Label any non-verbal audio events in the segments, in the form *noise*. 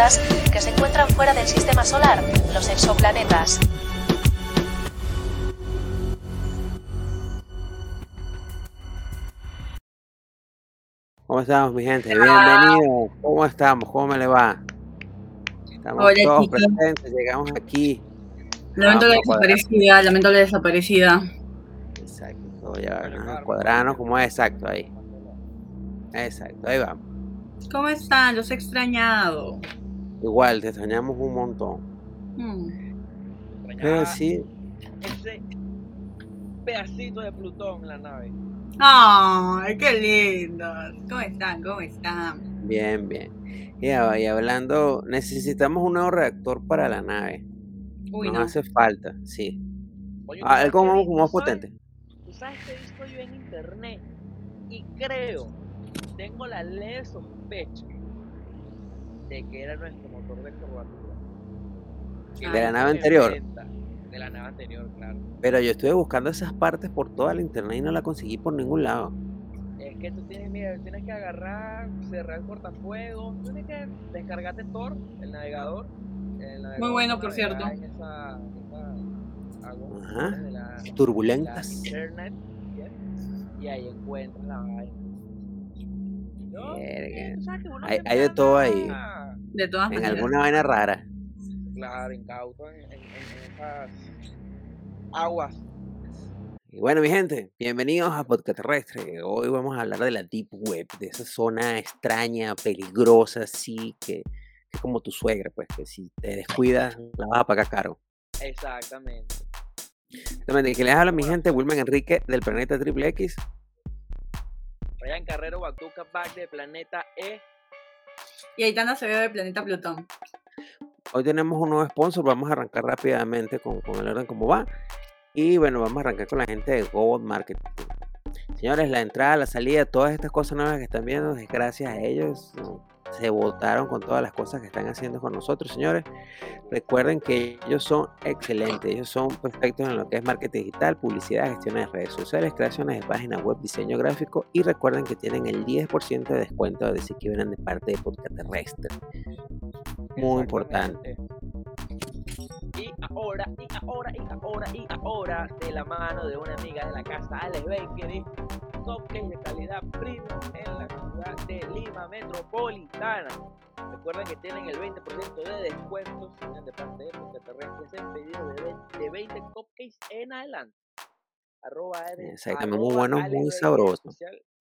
planetas que se encuentran fuera del sistema solar, los exoplanetas. ¿Cómo estamos, mi gente? Bienvenidos. ¿Cómo estamos? ¿Cómo me le va? Estamos Hola, todos presentes, llegamos aquí. Lamento la desaparecida, lamento la desaparecida. Exacto, ya, ¿no? cuadrarnos como es exacto ahí. Exacto, ahí vamos. ¿Cómo están? Los he extrañado. Igual, te extrañamos un montón. Hmm. Pero sí, ese pedacito de Plutón en la nave. Ay, qué lindos. ¿Cómo están? ¿Cómo están? bien, bien. Y, a- y hablando, necesitamos un nuevo reactor para la nave. Uy, Nos no. hace falta, sí. Oye, Ah, ¿tú sabes algo más, más ¿Tú sabes- potente. Tú sabes que he visto yo en internet y creo, tengo la leve sospecha de que era nuestro motor de curvatura. La nave anterior. De la nave anterior, claro. Pero yo estuve buscando esas partes por toda la internet y no la conseguí por ningún lado. Es que tú tienes, mira, tienes que agarrar, cerrar el cortafuegos, tienes que descargarte Tor, el navegador. el navegador bueno, por cierto. En esa, esa agua Ajá. de la, de la Turbulentas. internet, y ahí encuentras la vaina. Eh, hay de todo ahí. Anda, De todas En maneras. alguna vaina rara. Claro, incauto en, en, en- en esas aguas. Y bueno, mi gente, bienvenidos a Podcast Terrestre. Hoy vamos a hablar de la Deep Web, de esa zona extraña, peligrosa, así, que, que es como tu suegra, pues, que si te descuidas, la vas a pagar caro. Exactamente. Exactamente, que les habla mi gente, Wilman Enrique del Planeta Triple X. Ryan Carrero, Batuca, Back de Planeta E. Y Aitana se ve del planeta Plutón. Hoy tenemos un nuevo sponsor, vamos a arrancar rápidamente con, el orden como va. Y bueno, vamos a arrancar con la gente de Gold Marketing. Señores, la entrada, la salida, todas estas cosas nuevas que están viendo, es gracias a ellos. Se votaron con todas las cosas que están haciendo con nosotros, señores. Recuerden que ellos son excelentes, ellos son perfectos en lo que es marketing digital, publicidad, gestión de redes sociales, creaciones de páginas web, diseño gráfico. Y recuerden que tienen el 10% de descuento de decir que vienen de parte de Podcast Terrestre. Muy importante. Ahora, y ahora, y ahora, y ahora, de la mano de una amiga de la casa, Alex Bakery, cupcakes de calidad premium en la ciudad de Lima Metropolitana. Recuerden que tienen el 20% de descuento si vienen de parte de Punta Terrestre en pedido de 20, de 20 cupcakes en adelante. Arroba Exactamente, muy arroba bueno, Alex muy sabroso.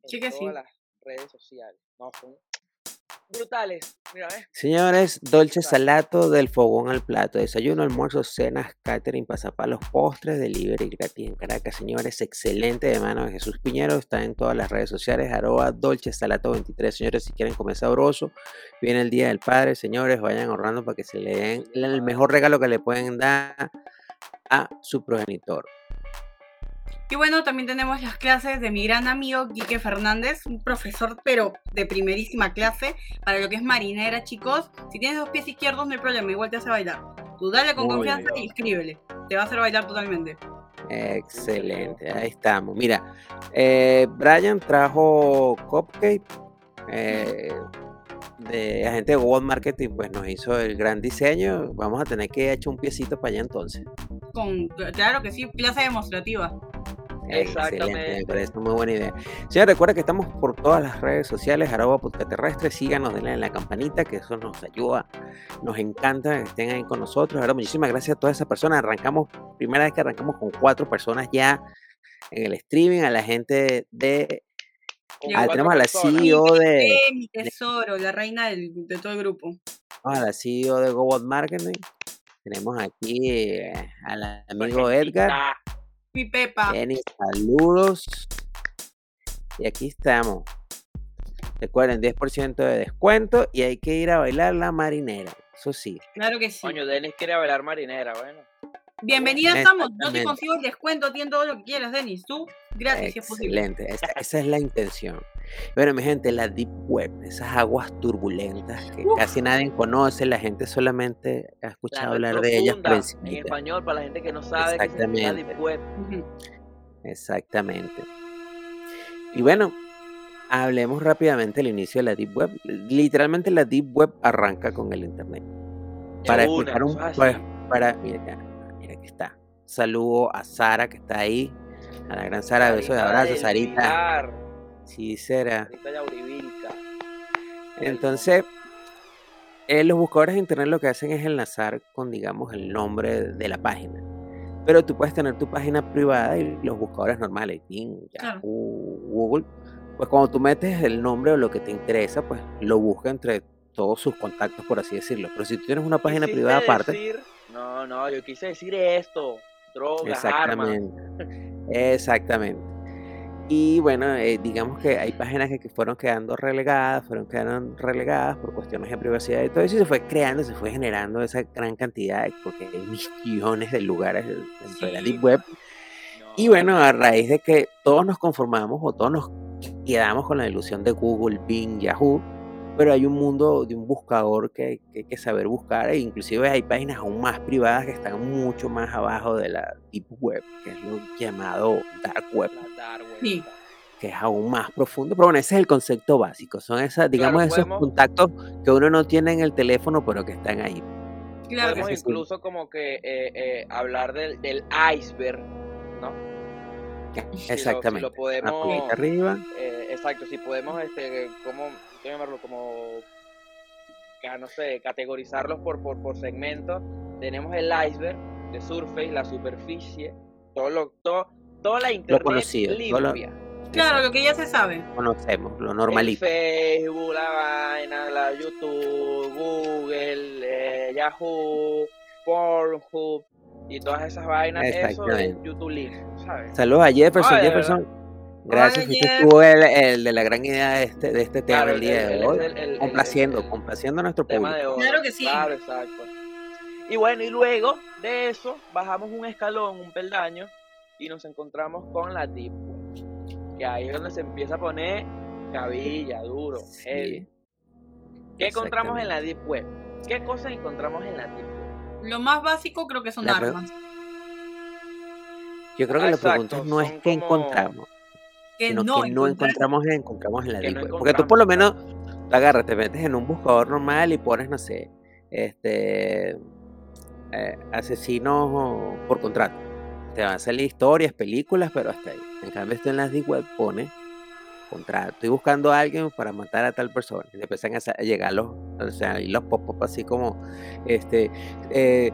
Sí que todas sí. las redes sociales. No, son brutales. Mira, ¿ves? Señores, Dolce. Salato del fogón al plato, desayuno, almuerzo, cenas, catering, pasapalos, postres, delivery gratis en Caracas, señores, excelente de mano de Jesús Piñero, está en todas las redes sociales, arroba Dolce Salato 23, señores, si quieren comer sabroso, viene el Día del Padre, señores, vayan ahorrando para que se le den el mejor regalo que le pueden dar a su progenitor. Y bueno, también tenemos las clases de mi gran amigo Quique Fernández, un profesor pero de primerísima clase para lo que es marinera, chicos. Si tienes dos pies izquierdos no hay problema, igual te hace bailar. Tú dale con Muy confianza y escríbele. Te va a hacer bailar totalmente. Excelente, ahí estamos. Mira, eh, Brian trajo Cupcake eh, de agente de Google Marketing, pues nos hizo el gran diseño. Vamos a tener que echar un piecito para allá entonces. Con, claro que sí, clase demostrativa. Excelente, me parece muy buena idea. Señor, recuerda que estamos por todas las redes sociales, arroba podcast terrestre, síganos, denle en la campanita, que eso nos ayuda, nos encanta que estén ahí con nosotros. Ahora, muchísimas gracias a todas esas personas. Arrancamos, primera vez que arrancamos con cuatro personas ya en el streaming, a la gente de... Ah, tenemos a la personas. CEO de... Mi tesoro, la reina del- de todo el grupo. a la CEO de GoBot Marketing. Tenemos aquí eh, al amigo Edgar. Mi Pepa. Jenny, saludos. Y aquí estamos. Recuerden, 10% de descuento y hay que ir a bailar la marinera. Eso sí. Claro que sí. Coño, Denis quiere bailar marinera, bueno. Bienvenida estamos. Yo te Exactamente. consigo el descuento, a ti en todo lo que quieras, Denis. Tú, gratis, si es posible. Excelente. Esa, esa es la intención. Bueno, mi gente, la Deep Web, esas aguas turbulentas que Uf. casi nadie conoce, la gente solamente ha La escuchado hablar de ellas por En español, para la gente que no sabe qué significa Exactamente. Deep Web. Exactamente. Y bueno, hablemos rápidamente del inicio de la Deep Web. Literalmente la Deep Web arranca con el Internet. Para explicar un pues, para mira, que está. Saludo a Sara que está ahí. A la gran Sara, besos de Sarita abrazo, del Sarita. Pilar, Sí, será. Sarita Yaurivilca. Entonces, eh, los buscadores de internet lo que hacen es enlazar con, digamos, el nombre de la página. Pero tú puedes tener tu página privada y los buscadores normales, Bing. Yahoo, Google, pues cuando tú metes el nombre o lo que te interesa, pues lo busca entre todos sus contactos, por así decirlo. Pero si tú tienes una página privada aparte, decir- No, no, yo quise decir esto. Drogas, armas. Exactamente. Exactamente. Y bueno, eh, digamos que hay páginas que, que fueron quedando relegadas, fueron quedando relegadas por cuestiones de privacidad y todo eso, y se fue creando, se fue generando esa gran cantidad, de- porque hay millones de lugares dentro de la Sí. Deep Web. No, Y bueno, a raíz de que todos nos conformamos o todos nos quedamos con la ilusión de Google, Bing, Yahoo, pero hay un mundo de un buscador que, que hay que saber buscar, e inclusive hay páginas aún más privadas que están mucho más abajo de la Deep Web, que es lo llamado Dark Web, dark web. Sí. que es aún más profundo. Pero bueno, ese es el concepto básico, son esas, digamos, esos podemos- contactos que uno no tiene en el teléfono, pero que están ahí. Claro Podemos incluso como que eh, eh, hablar del, del iceberg, ¿no? *laughs* Si lo- Exactamente. Si lo, Una podemos, arriba. eh, exacto, si podemos, este, ¿cómo llamarlo? Como, no sé, categorizarlos por, por, por segmentos. Tenemos el iceberg de Surface, la superficie, todo lo, todo, toda la internet conocido, todo lo- limpia. Claro, lo que ya se sabe. Conocemos, lo El normalito. Facebook, la vaina, la YouTube, Google, eh, Yahoo, Pornhub y todas esas vainas, eso es Exactamente. YouTube Link, ¿sabes? Saludos a Jefferson. Ay, de Jefferson, gracias. Oye, Fuiste Jeff. tú el, el de la gran idea de este, de este tema Claro, el día de hoy. el- complaciendo, el- el complaciendo a nuestro tema público. de hoy. Claro que sí. Claro, exacto. Y bueno, y luego de eso bajamos un escalón, un peldaño y nos encontramos con la Deep Web. Que ahí es donde se empieza a poner cabilla, duro, heavy. ¿Qué encontramos en la Deep Web? ¿Qué cosas encontramos en la Deep Web? Lo más básico creo que son La armas. Yo creo que la Exacto, pregunta no es como- encontramos, Que sino no, que no encontramos, encontramos en la Que Deep no Web. Porque tú por lo menos te agarras, te metes en un buscador normal y pones, no sé, este eh, asesinos por contrato. Te van a salir historias, películas, pero hasta ahí. En cambio, esto en las Deep Web pone contrato. Estoy buscando a alguien para matar a tal persona. Y le empiezan a, llegar los, o sea, y los pop-up así como, este, eh,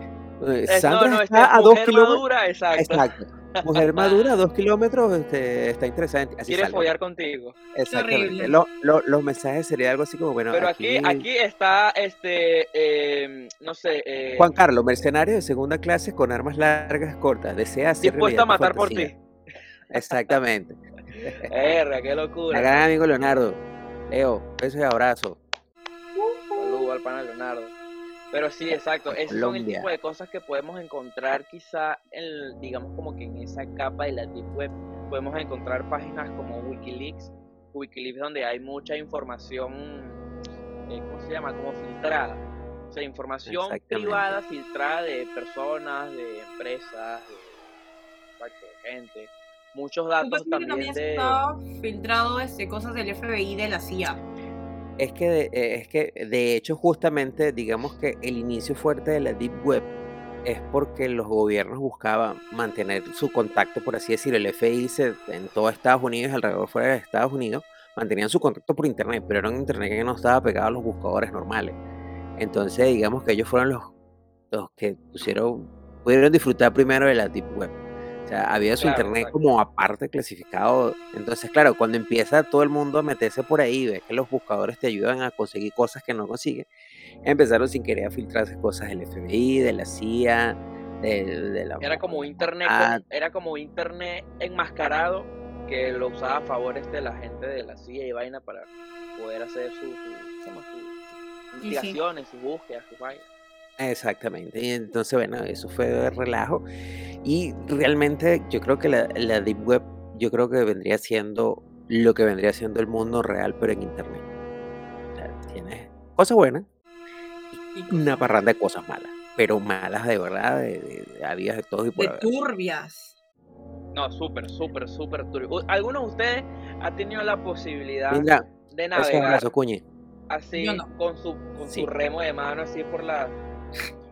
eh, Es- Sandra no, no, está este, a dos kilómetros. madura, exacto. Exacto. Mujer madura a dos kilómetros, este, está interesante. Así Quiere sale. follar contigo. Exactamente. Lo- lo- los mensajes serían algo así como, bueno, Pero aquí, aquí está, este, eh, no sé, eh, Juan Carlos, mercenario de segunda clase con armas largas, cortas, desea hacer dispuesto a matar por ti. Exactamente. Erra, qué locura. gran amigo Leonardo. Leo, besos y abrazos. Saludos al pana Leonardo. Pero sí, exacto. Esos son el tipo de cosas que podemos encontrar quizá, en, digamos como que en esa capa de la Deep Web. Podemos encontrar páginas como Wikileaks. Wikileaks donde hay mucha información, eh, ¿cómo se llama? Como filtrada. O sea, información privada filtrada de personas, de empresas, de, de gente. Muchos datos también también de... está filtrado este, cosas del FBI de la CIA. Es que, de, eh, es que de hecho justamente digamos que el inicio fuerte de la Deep Web es porque los gobiernos buscaban mantener su contacto, por así decirlo. El FBI se- en todo Estados Unidos, alrededor fuera de Estados Unidos, mantenían su contacto por internet, pero era un internet que no estaba pegado a los buscadores normales. Entonces digamos que ellos fueron los, los que pusieron, pudieron disfrutar primero de la Deep Web. O sea, había su Claro, internet exacto. como aparte clasificado. Entonces, claro, cuando empieza todo el mundo a meterse por ahí, ves que los buscadores te ayudan a conseguir cosas que no consiguen, empezaron sin querer a filtrarse cosas del FBI, de la CIA, de, de la... Era como internet, Ah. con- era como internet enmascarado que lo usaba a favor este la gente de la CIA y vaina para poder hacer sus su, ¿cómo se llama? sus sí. investigaciones, sus búsquedas, sus vainas. Exactamente. Y entonces, bueno, eso fue de relajo. Y realmente yo creo que la, la Deep Web, yo creo que vendría siendo lo que vendría siendo el mundo real, pero en Internet. O sea, tienes cosas buenas y una parranda de cosas malas. Pero malas de verdad, de, de, de habidas de todos y por De haber. turbias. No, súper, súper, súper turbio. ¿Algunos de ustedes han tenido la posibilidad Mira, de navegar abrazo, Cuñi. así no. con su con Sí. su remo de mano así por la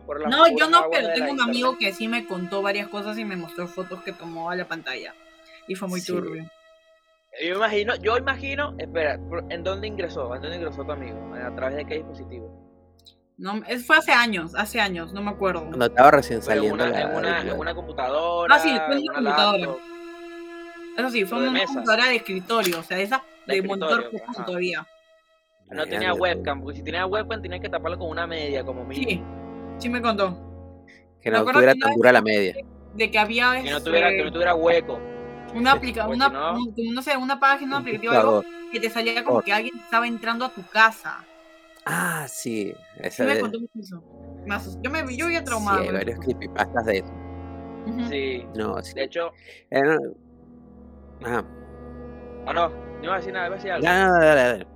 por No, yo no, pero tengo un amigo que sí me contó varias cosas y me mostró fotos que tomó a la pantalla. Y fue muy Sí. turbio. Yo imagino, yo imagino, espera, ¿en dónde ingresó? ¿En dónde ingresó tu amigo? ¿A través de qué dispositivo? No, es, fue hace años, hace años, no me acuerdo. Cuando estaba recién en saliendo una, la- en, una, en computadora. Ah, sí, fue en en una computadora. laptop. Eso sí, fue de una computadora de escritorio, o sea, esa De de, monitor todavía. No tenía webcam, porque si tenía webcam tenía que taparlo con una media, como mínimo. sí me contó. Que Me no tuviera que tan dura la media. De que había Que no este, tuviera, que no tuviera hueco. una aplicación, una, si no- no sé, una página, un aplicativo algo que te salía como que alguien estaba entrando a tu casa. Ah, sí. Sí Esa me de, contó mucho eso. Me. Yo me yo había sí, traumado. hay con varios creepypastas de eso. Ujú. Sí. No, sí. De hecho, Eh, no. Ajá. ah, no, no iba a decir nada, iba a decir algo. Ya, dale, dale, dale.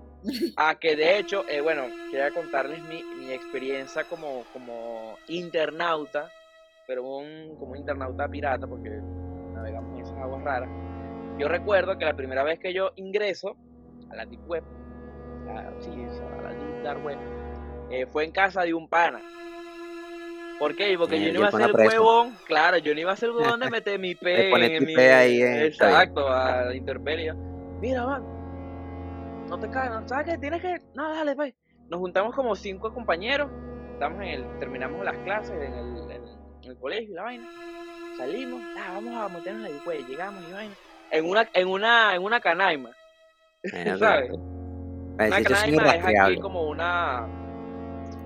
Ah, que de hecho, eh, bueno, quería contarles mi, mi experiencia como, como internauta, pero un, como internauta pirata, porque navegamos en esas aguas raras. Yo recuerdo que la primera vez que yo ingreso a la Deep Web, a, sí, a la Deep Dark Web, eh, fue en casa de un pana. ¿Por qué? Porque Eh, yo no iba a ser huevón, claro, yo no iba a ser el huevón de *laughs* meter mi P en mi... P ahí en- está bien. Exacto, a la interpelia. Mira, man, no te caes, ¿no? ¿sabes qué? Tienes que... No, dale, pues. Nos juntamos como cinco compañeros, estamos en el... terminamos las clases en el, en el colegio y la vaina. Salimos, ah, vamos a meternos en la pues, llegamos y vaina. En una, en una, en una canaima. ¿Sabes? Una canaima es aquí como una...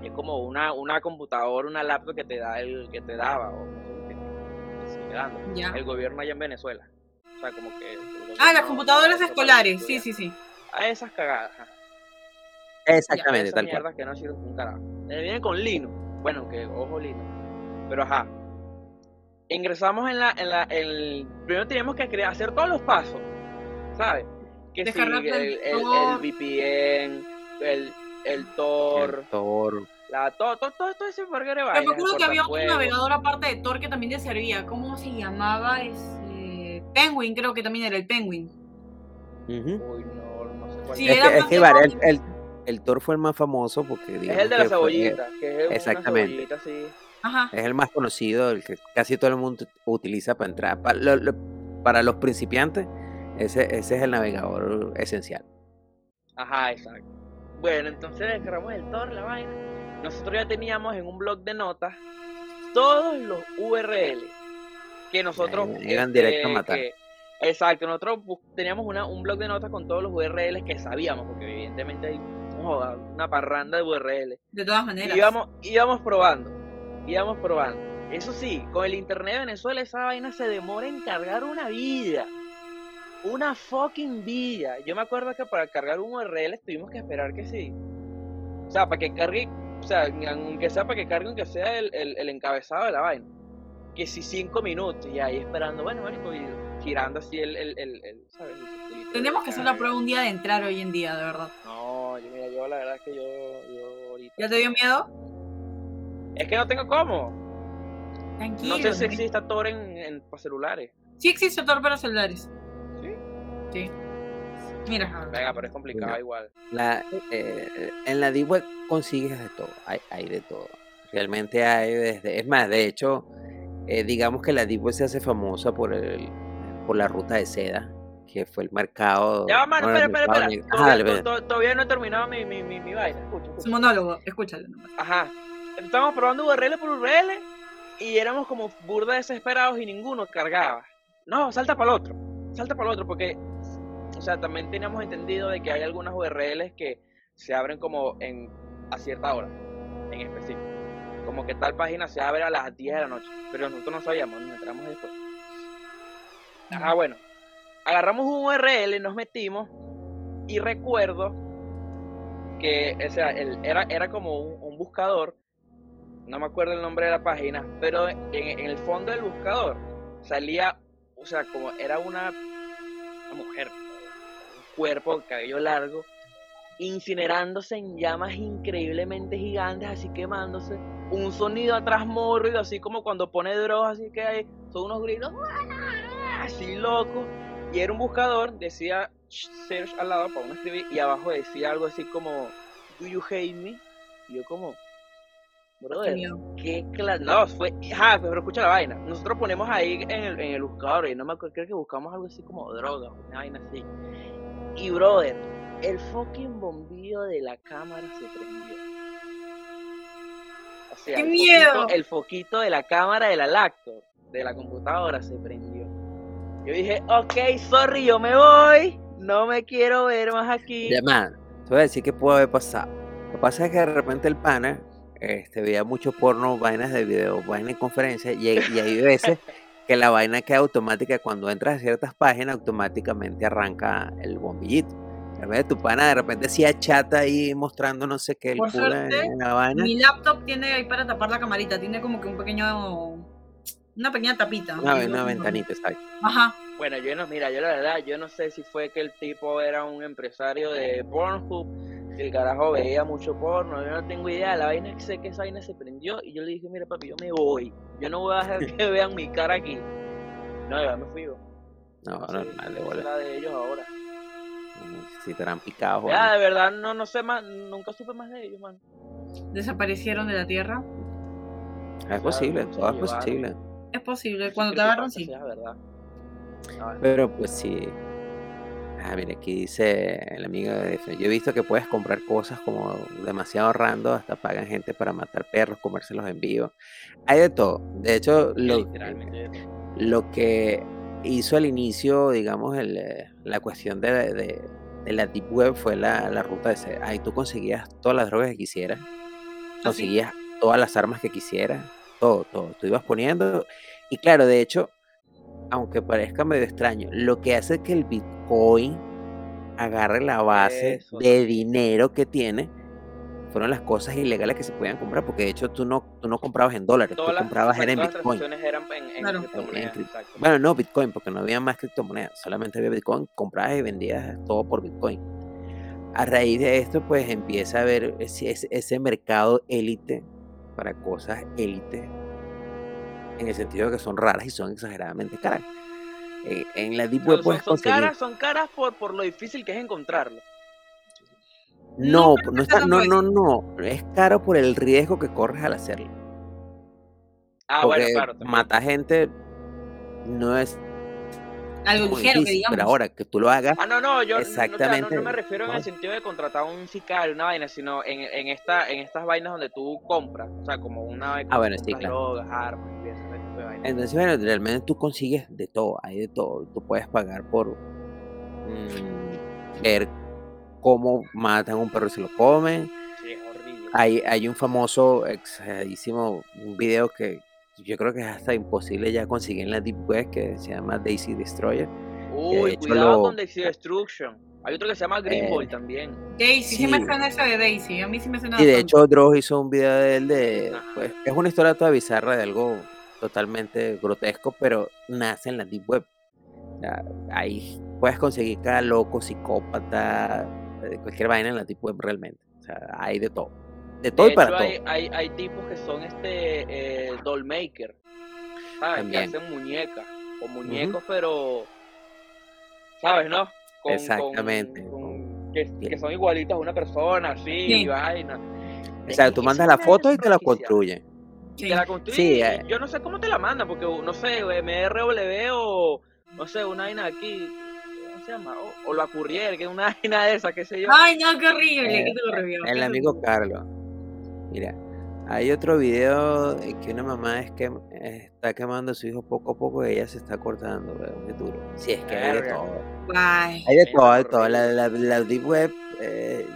Es como una, una computadora, una laptop que te da el... que te daba, o no sé qué te sigue dando Ya. el gobierno allá en Venezuela. O sea, como que... Ah, las computadoras escolares. Sí, sí, sí. A esas cagadas. Exactamente, Esas tal cual. mierdas que no sirven un carajo. Eh, vienen con Linux. Bueno, que ojo Linux. Pero ajá. Ingresamos en la, en la, el, primero teníamos que crear, hacer todos los pasos, ¿sabes? Que si Descargarte el, el el. VPN, el, el Tor, El Tor. la, todo, todo, todo, todo ese de Pero me acuerdo el que había otro cortafuegos. navegador aparte de Tor que también te servía. ¿Cómo se llamaba? Ese... Penguin, creo que también era el Penguin. Uy, no, cuál Sí, Es que, es más que de vale, el, el, el Tor fue el más famoso porque Es el de la que fue- cebollita, que es Exactamente. una cebollita así. Ajá. es el más conocido, el que casi todo el mundo utiliza para entrar. Para, lo- lo- para los principiantes, ese, ese es el navegador esencial. Ajá, exacto. Bueno, entonces descargamos el Tor, la vaina. Nosotros ya teníamos en un blog de notas todos los URL que nosotros... Iban- iban directo a matar. que- exacto, nosotros teníamos una, un blog de notas con todos los URLs que sabíamos, porque evidentemente hay joda, una parranda de URL. De todas maneras. Íbamos, íbamos probando, íbamos probando. Eso sí, con el internet de Venezuela esa vaina se demora en cargar una vida. Una fucking vida. Yo me acuerdo que para cargar un URL tuvimos que esperar que sí. O sea, para que cargue, o sea, aunque sea para que cargue, aunque sea el, el- el encabezado de la vaina. Que si cinco minutos y ahí esperando, bueno, marico, y girando así el, el, el, el, ¿sabes? El circulito Tendremos de que hacer la prueba un día de entrar hoy en día, de verdad. No, yo, mira, yo la verdad es que yo, yo ahorita. ¿Ya te dio miedo? Es que no tengo cómo. Tranquilo. No sé si existe Tor en, en para celulares. Sí existe Tor para celulares. Sí. Sí. Mira. Venga, pero es complicado Mira. igual. La, eh, en la Deep Web consigues de todo, hay, hay de todo. Realmente hay desde, es más, de hecho, eh, digamos que la Deep Web se hace famosa por el, por la ruta de seda, que fue el mercado. Ya va, mano, espera, espera, espera. negro. Todavía, to- no he terminado mi, mi, mi, mi vaina. Escucha, escucha. Su monólogo, escúchalo nomás. Ajá. Estábamos probando URL por URL y éramos como burda desesperados y ninguno cargaba. No, salta para el otro. Salta para el otro porque, o sea, también teníamos entendido de que hay algunas URLs que se abren como en a cierta hora, en específico. Como que tal página se abre a las 10 de la noche, pero nosotros no sabíamos, nos enteramos después. Ajá, bueno. Agarramos un URL, nos metimos y recuerdo que o sea, el- era, era como un, buscador, no me acuerdo el nombre de la página, pero en, el fondo del buscador salía, o sea, como era una, una mujer, un cuerpo, cabello largo, incinerándose en llamas increíblemente gigantes, así quemándose, un sonido atrás mórbido, así como cuando pone drogas, así que hay, son unos gritos, así loco. Y era un buscador, decía search al lado para uno escribir, y abajo decía algo así como, Do you hate me? Y yo como, brother, qué clase. No, fue, ajá, pero escucha la vaina. Nosotros ponemos ahí en el, en el buscador, y no me acuerdo, creo que buscamos algo así como droga, una vaina así. Y brother, el fucking bombillo de la cámara se prendió. O sea, ¡Qué el miedo! Foquito, el foquito de la cámara de la laptop, de la computadora, se prendió. Yo dije, ok, sorry, yo me voy. No me quiero ver más aquí. Ya, man, te voy a decir qué pudo haber pasado. Lo que pasa es que de repente el pana este, veía mucho porno, vainas de video, vainas de conferencia, y, y hay veces *laughs* que la vaina queda automática. Cuando entras a ciertas páginas, automáticamente arranca el bombillito. Vez de tu pana, de repente hacía chata ahí mostrando no sé qué, el Por suerte, en la vaina. Mi laptop tiene ahí para tapar la camarita, tiene como que un pequeño. Una pequeña tapita. Una, yo una ventanita, ¿sabes? Ajá. Bueno, yo no, mira, yo la verdad, yo no sé si fue que el tipo era un empresario de Pornhub, si el carajo veía mucho porno, yo no tengo idea, la vaina es que sé que esa vaina se prendió y yo le dije, mira papi, yo me voy, yo no voy a dejar que *laughs* vean mi cara aquí. No, ya me fui yo. No, No sé, normal, de bola. de ellos ahora. Si te harán picados. Ya, de verdad, no, no sé más, nunca supe más de ellos, man. Desaparecieron de la tierra. Es posible, todo es llevaron. posible. Es posible. Cuando te agarran, sí. verdad. Ah, Pero pues sí. Ah, mira, aquí dice el amigo de Yo he visto que puedes comprar cosas como demasiado random, hasta pagan gente para matar perros, comérselos en vivo. Hay de todo. De hecho, lo, literalmente. lo que hizo al inicio, digamos, el, eh, la cuestión de, de- de la Deep Web fue la, la ruta de seda. Ahí tú conseguías todas las drogas que quisieras, conseguías todas las armas que quisieras, todo, todo. Tú ibas poniendo. Y claro, de hecho, aunque parezca medio extraño, lo que hace que el Bitcoin agarre la base Eso, de dinero que tiene fueron las cosas ilegales que se podían comprar, porque de hecho tú no, tú no comprabas en dólares, tú Todas las, comprabas en todas las Bitcoin. transacciones eran en, en Claro. criptomonedas, En- en exacto. Bueno, no Bitcoin, porque no había más criptomonedas, solamente había Bitcoin, comprabas y vendías todo por Bitcoin. A raíz de esto, pues empieza a haber ese- ese mercado élite para cosas élite, en el sentido de que son raras y son exageradamente caras. Eh, en la Deep Son, Web son- puedes son conseguir. caras, son caras por, por lo difícil que es encontrarlo. No, no, que está, no, no, no. Es caro por el riesgo que corres al hacerlo. Ah, Porque bueno, claro. también. matar gente no es Algo muy ligero, que digamos. pero ahora que tú lo hagas, Ah, no, no, yo no- no, Exactamente. no me refiero en el sentido de contratar un sicario, una vaina, sino en, en, esta, en estas vainas donde tú compras, o sea, como una Ah, bueno, sí, claro. drogas, armas y ese tipo de vainas. Entonces, bueno, realmente tú consigues de todo, hay de todo. Tú puedes pagar por mm, ver cómo matan a un perro y se lo comen. Sí, es horrible. Hay, hay un famoso, exageradísimo un video que yo creo que es hasta imposible ya conseguir en la Deep Web que se llama Daisy Destroyer. Uy, cuidado lo- con Daisy Destruction. Hay otro que se llama Green Eh, Ball también. Daisy, sí. Sí. me suena ese de Daisy. A mí sí me suena Y de hecho, Dross hizo un video de él de. Pues, es una historia toda bizarra de algo totalmente grotesco, pero nace en la Deep Web. O sea, ahí puedes conseguir cada loco, psicópata, eh, cualquier vaina en la Deep Web realmente. O sea, hay de todo. De todo De y para hecho, todo. hay, hay, hay tipos que son este eh, doll maker, ¿sabes? Que hacen muñecas o muñecos, pero, ¿sabes, no? Con- Exactamente. con- con- que, que son igualitos a una persona, así, Sí. y vaina. O sea, tú mandas la foto y te la construyen. Y Sí. te la construyen. Sí, eh. Yo no sé cómo te la mandan, porque no sé, MRW o no sé, una vaina aquí. ¿Cómo se llama? O, o la courier, que es una *laughs* vaina de esa, qué sé yo. Ay, no, qué horrible. Eh, ¿Qué te lo revió? El amigo Carlos. Mira, hay otro video en que una mamá es que está quemando a su hijo poco a poco y ella se está cortando, muy duro. Sí, es que hay de todo. Ay. Hay de Es todo, hay de todo. La, horrible. la, la Deep Web, eh,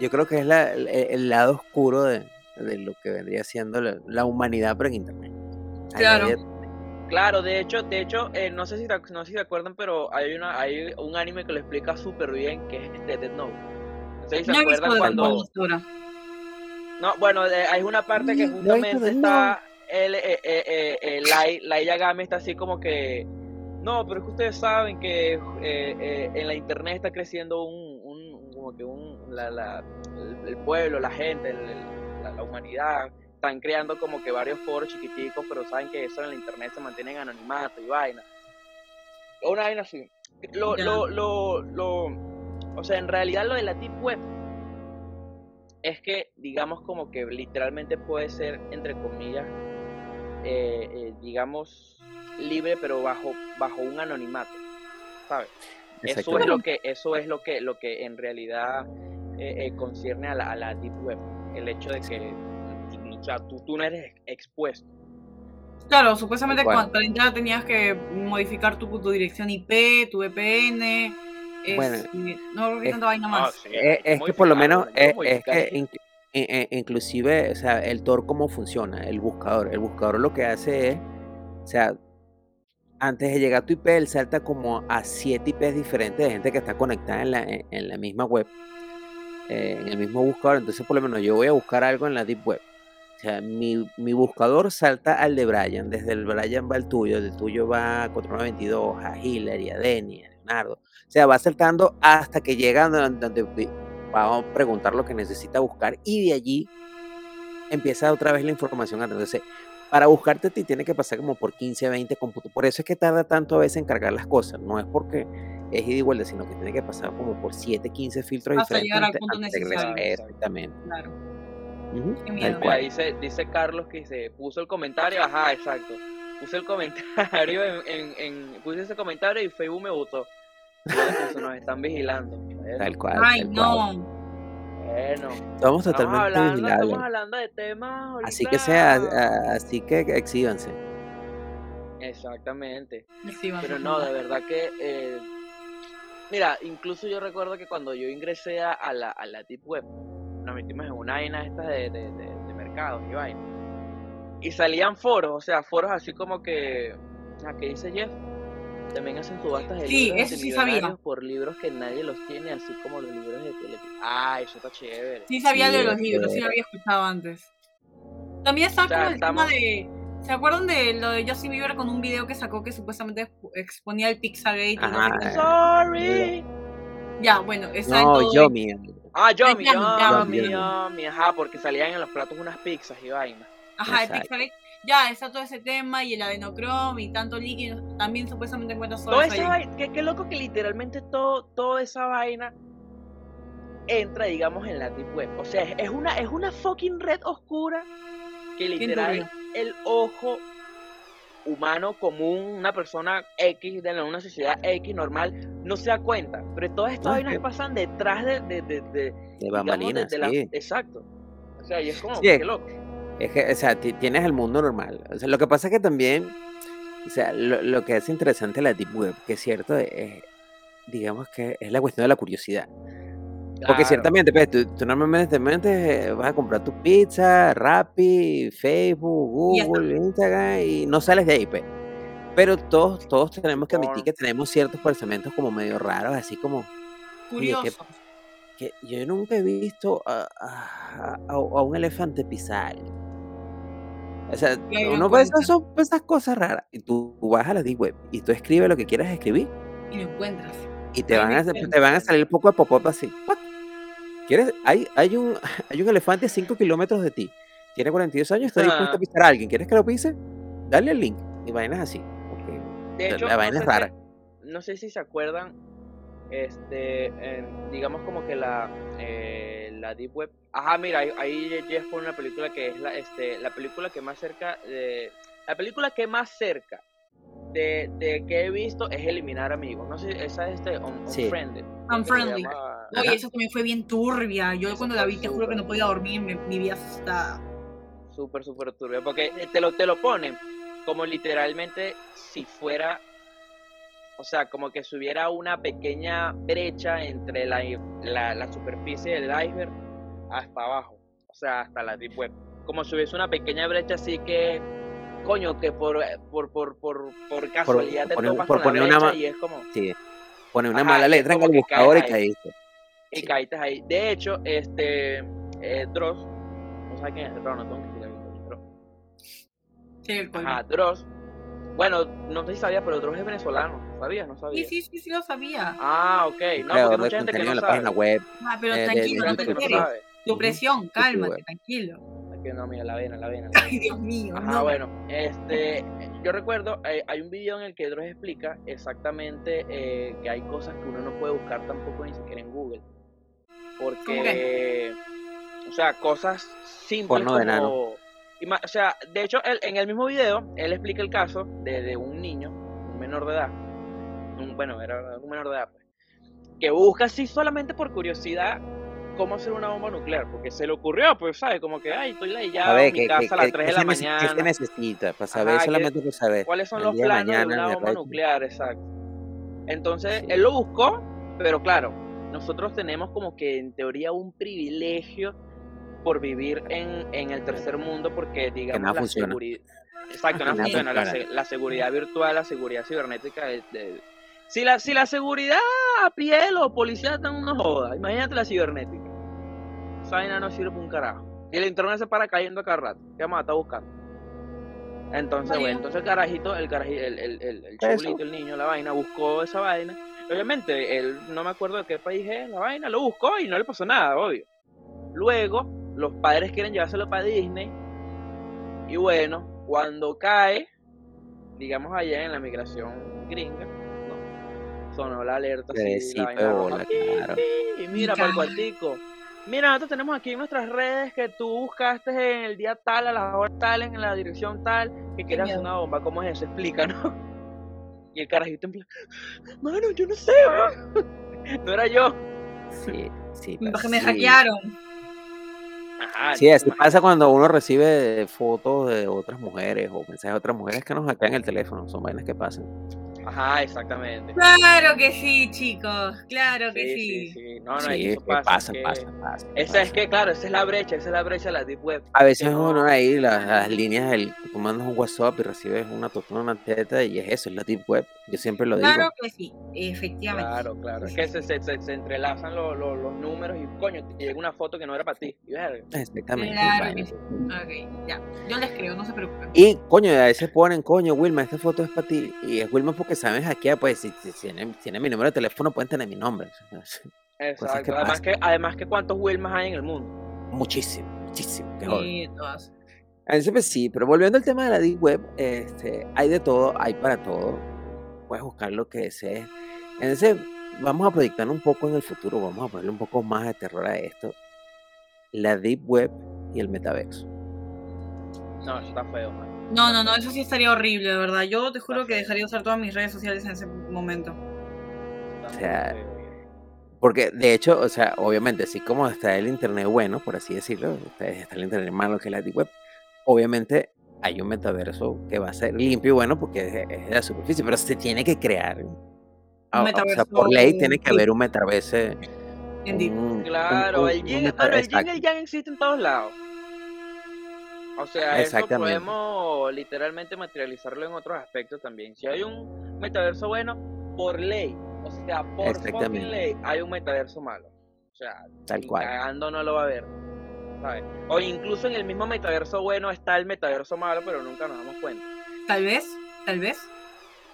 yo creo que es la, el, el lado oscuro de, de lo que vendría siendo la, la humanidad, pero en Internet. Claro. de- Claro, de hecho, de hecho, eh, no sé si te- no sé si se acuerdan, pero hay una, hay un anime que lo explica súper bien, que es este Death Note. No sé si se acuerdan cuando. No, bueno, eh, hay una parte que Mm, justamente está el, eh, eh, eh, eh, Lai, Lai Yagami está así como que no, pero es que ustedes saben que eh, eh, en la internet está creciendo un, un como que un la, la- el, el pueblo, la gente, el- el- la, la humanidad están creando como que varios foros chiquiticos, pero saben que eso en la internet se mantiene en anonimato y vaina. Una vaina así. Lo, lo, lo, lo, o sea, en realidad lo de la Deep Web es que, digamos, como que literalmente puede ser, entre comillas, eh, eh, digamos, libre, pero bajo, bajo un anonimato, ¿sabes? Eso es lo que, eso es lo que, lo que en realidad eh, eh, concierne a la, a la Deep Web. El hecho de que, o sea, tú, tú no eres expuesto. Claro, supuestamente para entrar tenías que modificar tu, tu dirección IP, tu VPN. Es, Bueno, no creo que es- vaina más. sí, Eh, hay es que por lo menos es, que eh, eh, inclusive, o sea, el Tor cómo funciona, el buscador. El buscador lo que hace es, o sea, antes de llegar a tu IP, él salta como a 7 IPs diferentes de gente que está conectada en la, en, en la misma web, eh, en el mismo buscador. Entonces, por lo menos yo voy a buscar algo en la Deep Web. O sea, mi, mi buscador salta al de Brian, desde el Brian va al tuyo, del tuyo va a 4922, a Hillary, a Denny, a Leonardo. O sea, va saltando hasta que llega donde, donde va a preguntar lo que necesita buscar y de allí empieza otra vez la información. Entonces, para buscarte a ti tiene que pasar como por 15, 20 cómputos. Por eso es que tarda tanto a veces en cargar las cosas. No es porque es ida y vuelta, sino que tiene que pasar como por 7, 15 filtros Hasta diferentes. llegar al punto necesario. Exactamente. Claro. Tal miedo. Mira, dice, dice Carlos que se puso el comentario, ajá, exacto. Puse el comentario *laughs* en, en, en- puse ese comentario y Facebook me votó. Puse, nos están vigilando. Bueno, Tal cual. Ay, tal cual. no. bueno. Estamos Estamos totalmente hablando, vigilables. estamos hablando de temas Así que sea, así que exhíbanse. Exactamente. Pero no, de verdad que. eh, mira, incluso yo recuerdo que cuando yo ingresé a, la, a la Deep Web, nos metimos en una vaina esta de, de, de, de mercados y vaina. Y salían foros, o sea, foros así como que. ¿A qué dice Jeff? También hacen subastas de Sí, libros eso sí sabía. por libros que nadie los tiene, así como los libros de tele. Ah, eso está chévere. Sí sabía Sí, de los es libros, sí que- lo había escuchado antes. También está O sea, como el tema de... ¿Se acuerdan de lo de Justin Bieber con un video que sacó que supuestamente expo- exponía el Pixagate? y no sé? Sorry. Ya, bueno, está en No, todo yo esto. mío. Ah, Yomi, Yomi, Yummy. Yomi, ajá, porque salían en los platos unas pizzas y vaina. Ajá, el Exacto. Ya, está todo ese tema y el adenocrom y tanto líquido. También supuestamente encuentras sodas esa vaina, qué, qué loco que literalmente todo, toda esa vaina entra, digamos, en la deep web. O sea, es- una, es una fucking red oscura que literal el ojo humano común, una persona X de la- una sociedad X normal, no se da cuenta. Pero todas estas vainas que- pasan detrás de, de, de, de- De digamos, bambalinas, de- de la- sí. Exacto. O sea, y es como, Sí, qué loco. Es que, o sea, ti- tienes el mundo normal. O sea, lo que pasa es que también, o sea, lo, lo que hace interesante la Deep Web, que es cierto, es, digamos que es la cuestión de la curiosidad. Porque Claro. ciertamente, pues, tú, tú normalmente eh, vas a comprar tu pizza, Rappi, Facebook, Y. Google, Instagram, y no sales de ahí, pues. Pero todos, todos tenemos que admitir que tenemos ciertos pensamientos como medio raros, así como, Oye, qué- Curioso. que yo nunca he visto a, a- a- a un elefante pisar. O sea, uno ve esas, encuentra. son esas cosas raras. Y tú vas a la Deep Web y tú escribes lo que quieras escribir. Y lo encuentras. Y te van, a, te van a salir poco a pop así. ¿Quieres? Hay, hay, un, *laughs* hay un elefante a 5 kilómetros de ti. Tiene 42 años, está dispuesto a Ah. pisar a alguien. ¿Quieres que lo pise? Dale el link. Y vainas así. De la- hecho, la vaina no es rara. si- no sé si se acuerdan, este, en- digamos como que la, eh, la Deep Web. Ajá, mira, ahí, ahí Jeff pone una película que es la, este, la película que más cerca, de, la película que más cerca de, de que he visto es Eliminar Amigos. No sé, esa es este, Un- Sí. Unfriended. Unfriendly. llama. Oye, Ajá. eso también fue bien turbia. Yo Eso cuando la vi te juro que no podía dormir, me, mi vida asustada. Súper, súper turbio. Porque te lo, te lo ponen como literalmente si fuera. O sea, como que si hubiera una pequeña brecha entre la, la, la superficie del iceberg hasta abajo. O sea, hasta la deep web. Como si hubiese una pequeña brecha así que. Coño, que por, por, por, por, por casualidad te poner- topas por con la poner una brecha ma- y es como. Sí. Pone una Ajá, mala letra en el buscador y caíste. Y Sí. caíste ahí. De hecho, este. Eh, Dross. No sé quién es Dross, no tengo que explicar. Dross. Sí, el Dross. Bueno, no sé si sabías, pero Dross es venezolano. ¿Sabías? No Sí, sabía. sí, sí, sí lo sabía. Ah, ok. No, porque de mucha gente que no en la sabe. página web. Ah, pero eh, de- tranquilo, de no te que no alteres. sabe. Tu presión, cálmate, tranquilo. Que no, mira, la vena, la vena. Ay, Dios mío. Ajá, no. bueno, este, yo recuerdo, eh, hay un video en el que Dross explica exactamente eh, que hay cosas que uno no puede buscar tampoco ni siquiera en Google. Porque, o sea, cosas simples Porno de como... ima- O sea, de hecho, él- en el mismo video, él explica el caso de, de un niño, un menor de edad, un- bueno, era un menor de edad, pues, que busca así solamente por curiosidad cómo hacer una bomba nuclear, porque se le ocurrió, pues, ¿sabes? Como que, ay, estoy A ladillado ver, en mi ¿qué, casa qué- a las qué- 3 qué de la nece- qué se mañana. necesita? Para saber, Ajá, ¿qué- solamente por saber. ¿Cuáles son los día de planos de mañana una bomba nuclear? Exacto. Entonces, Sí. él lo buscó, pero claro, nosotros tenemos como que en teoría un privilegio por vivir en, en el tercer mundo porque digamos la funciona. seguridad... Exacto, no funciona. La, seguridad virtual, la seguridad cibernética es de... Si la, si la seguridad a piel o policía están una joda, imagínate la cibernética. Esa vaina no sirve para un carajo. Y el internet se para cayendo a cada rato. ¿Qué vamos a estar buscando? Entonces, bueno, entonces el carajito, el carajito, el, el, el, el Eso. chulito, el niño, la vaina, buscó esa vaina. Obviamente, él no me acuerdo de qué país es la vaina, lo buscó y no le pasó nada, obvio. Luego, los padres quieren llevárselo para Disney. Y bueno, cuando cae, digamos allá en la migración gringa, no, sonó la alerta así, la roja, pi, claro. y mira Mi para el. Mira, nosotros tenemos aquí en nuestras redes que tú buscaste en el día tal, a las horas tal, en la dirección tal, que quieres hacer miedo. una bomba. ¿Cómo es eso? Explícanos. *laughs* Y el carajito en plan, *gasps* mano, yo no sé, *laughs* weón". No era yo. Sí, sí. Me, pasa, me sí. hackearon. Ajá, Sí, así pasa cuando uno recibe fotos de otras mujeres o mensajes de otras mujeres que nos hackean el teléfono. Son vainas que pasan. Ajá, exactamente. Claro que sí, chicos. Claro que Sí, sí. sí, sí. No, no, sí, eso pasa. pasa, que- pasa, pasa, Esa es que, claro, esa es la brecha, esa es la brecha de la Deep Web. A veces no- uno ahí, las, las líneas, del, tú mandas un WhatsApp y recibes una totona, una teta y es eso, es la Deep Web. Yo siempre lo digo. Claro que sí, efectivamente. Claro, claro. Es que se, se, se, se entrelazan los, los, los números y, coño, te llega una foto que no era para ti. Exactamente. Claro que sí. Ok, ya. Yo les creo, no se preocupen. Y, coño, a veces ponen, coño, Wilma, esta foto es para ti. Y es Wilma porque saben hackear, pues si, si tienen, tienen mi número de teléfono pueden tener mi nombre. *laughs* Exacto. que además, pasan. que, además que cuántos Wilmas hay en el mundo. Muchísimo, muchísimo. joder. Sí, todas. Entonces, pues sí, pero volviendo al tema de la Deep Web, este, hay de todo, hay para todo. Puedes buscar lo que desees. Entonces, vamos a proyectar un poco en el futuro, vamos a ponerle un poco más de terror a esto. La Deep Web y el metaverso. No, eso está feo, man. No, no, no, eso sí estaría horrible, de verdad. Yo te juro que dejaría de usar todas mis redes sociales en ese momento. O sea. Porque de hecho, o sea, obviamente, así como está el internet bueno, por así decirlo, está, está el internet malo que es la Deep Web, obviamente hay un metaverso que va a ser limpio y bueno porque es, es de la superficie, pero se tiene que crear. Ah, o sea, por ley tiene que haber un metaverso. En un- Claro, un- el un yin, el yin y el yang existe en todos lados. O sea, eso podemos literalmente materializarlo en otros aspectos también. Si hay un metaverso bueno, por ley, o sea, por ley, hay un metaverso malo. O sea, Tal cual. cagando no lo va a ver. ¿Sabes? O incluso en el mismo metaverso bueno está el metaverso malo, pero nunca nos damos cuenta. Tal vez, tal vez.